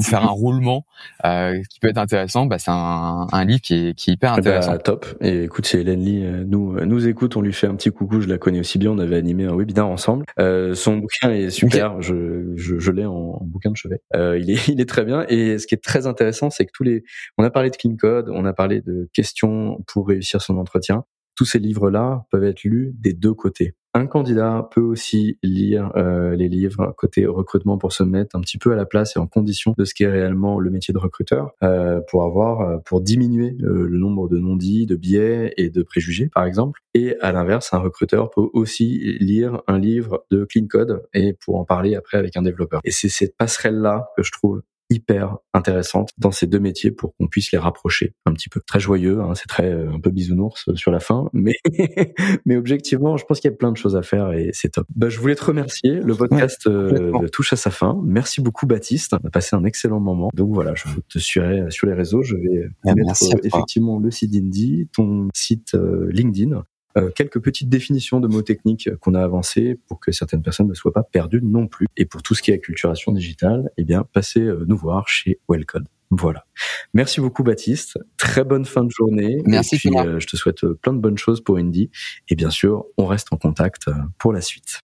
[SPEAKER 2] faire un roulement euh, qui peut être intéressant, bah, c'est un, un, livre qui est, qui est hyper eh ben, intéressant.
[SPEAKER 1] top. Et écoute, c'est Hélène Lee, euh, nous nous écoute, on lui fait un petit coucou. Je la connais aussi bien. On avait animé un webinaire ensemble. Euh, son bouquin est super. Je, je, je l'ai en, bouquin de chevet. Euh, il est [LAUGHS] il est très bien. Et ce qui est très intéressant, c'est que tous les, on a parlé de clean code, on a parlé de questions pour réussir son entretien. Tous ces livres-là peuvent être lus des deux côtés. Un candidat peut aussi lire euh, les livres côté recrutement pour se mettre un petit peu à la place et en condition de ce qui est réellement le métier de recruteur, euh, pour avoir, euh, pour diminuer le nombre de non-dits, de biais et de préjugés, par exemple. Et à l'inverse, un recruteur peut aussi lire un livre de clean code et pour en parler après avec un développeur. Et c'est cette passerelle-là que je trouve hyper intéressante dans ces deux métiers pour qu'on puisse les rapprocher un petit peu. Très joyeux, hein, c'est très euh, un peu bisounours euh, sur la fin, mais [LAUGHS] mais objectivement, je pense qu'il y a plein de choses à faire et c'est top. Bah, je voulais te remercier. Le podcast euh, touche à sa fin. Merci beaucoup Baptiste. On a passé un excellent moment. Donc voilà, je te suivrai sur les réseaux. Je vais ah, mettre effectivement le site Indie, ton site LinkedIn euh, quelques petites définitions de mots techniques qu'on a avancées pour que certaines personnes ne soient pas perdues non plus. Et pour tout ce qui est acculturation digitale, eh bien, passez euh, nous voir chez Wellcode. Voilà. Merci beaucoup Baptiste. Très bonne fin de journée.
[SPEAKER 2] Merci.
[SPEAKER 1] Et puis, euh, je te souhaite plein de bonnes choses pour Indy. Et bien sûr, on reste en contact pour la suite.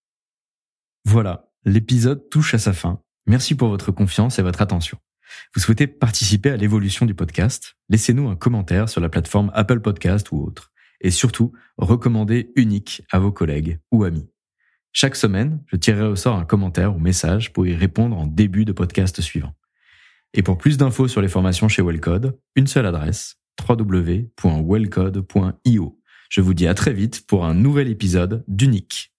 [SPEAKER 1] Voilà, l'épisode touche à sa fin. Merci pour votre confiance et votre attention. Vous souhaitez participer à l'évolution du podcast? Laissez-nous un commentaire sur la plateforme Apple Podcast ou autre et surtout recommandez unique à vos collègues ou amis. Chaque semaine, je tirerai au sort un commentaire ou message pour y répondre en début de podcast suivant. Et pour plus d'infos sur les formations chez Wellcode, une seule adresse www.wellcode.io. Je vous dis à très vite pour un nouvel épisode d'Unique.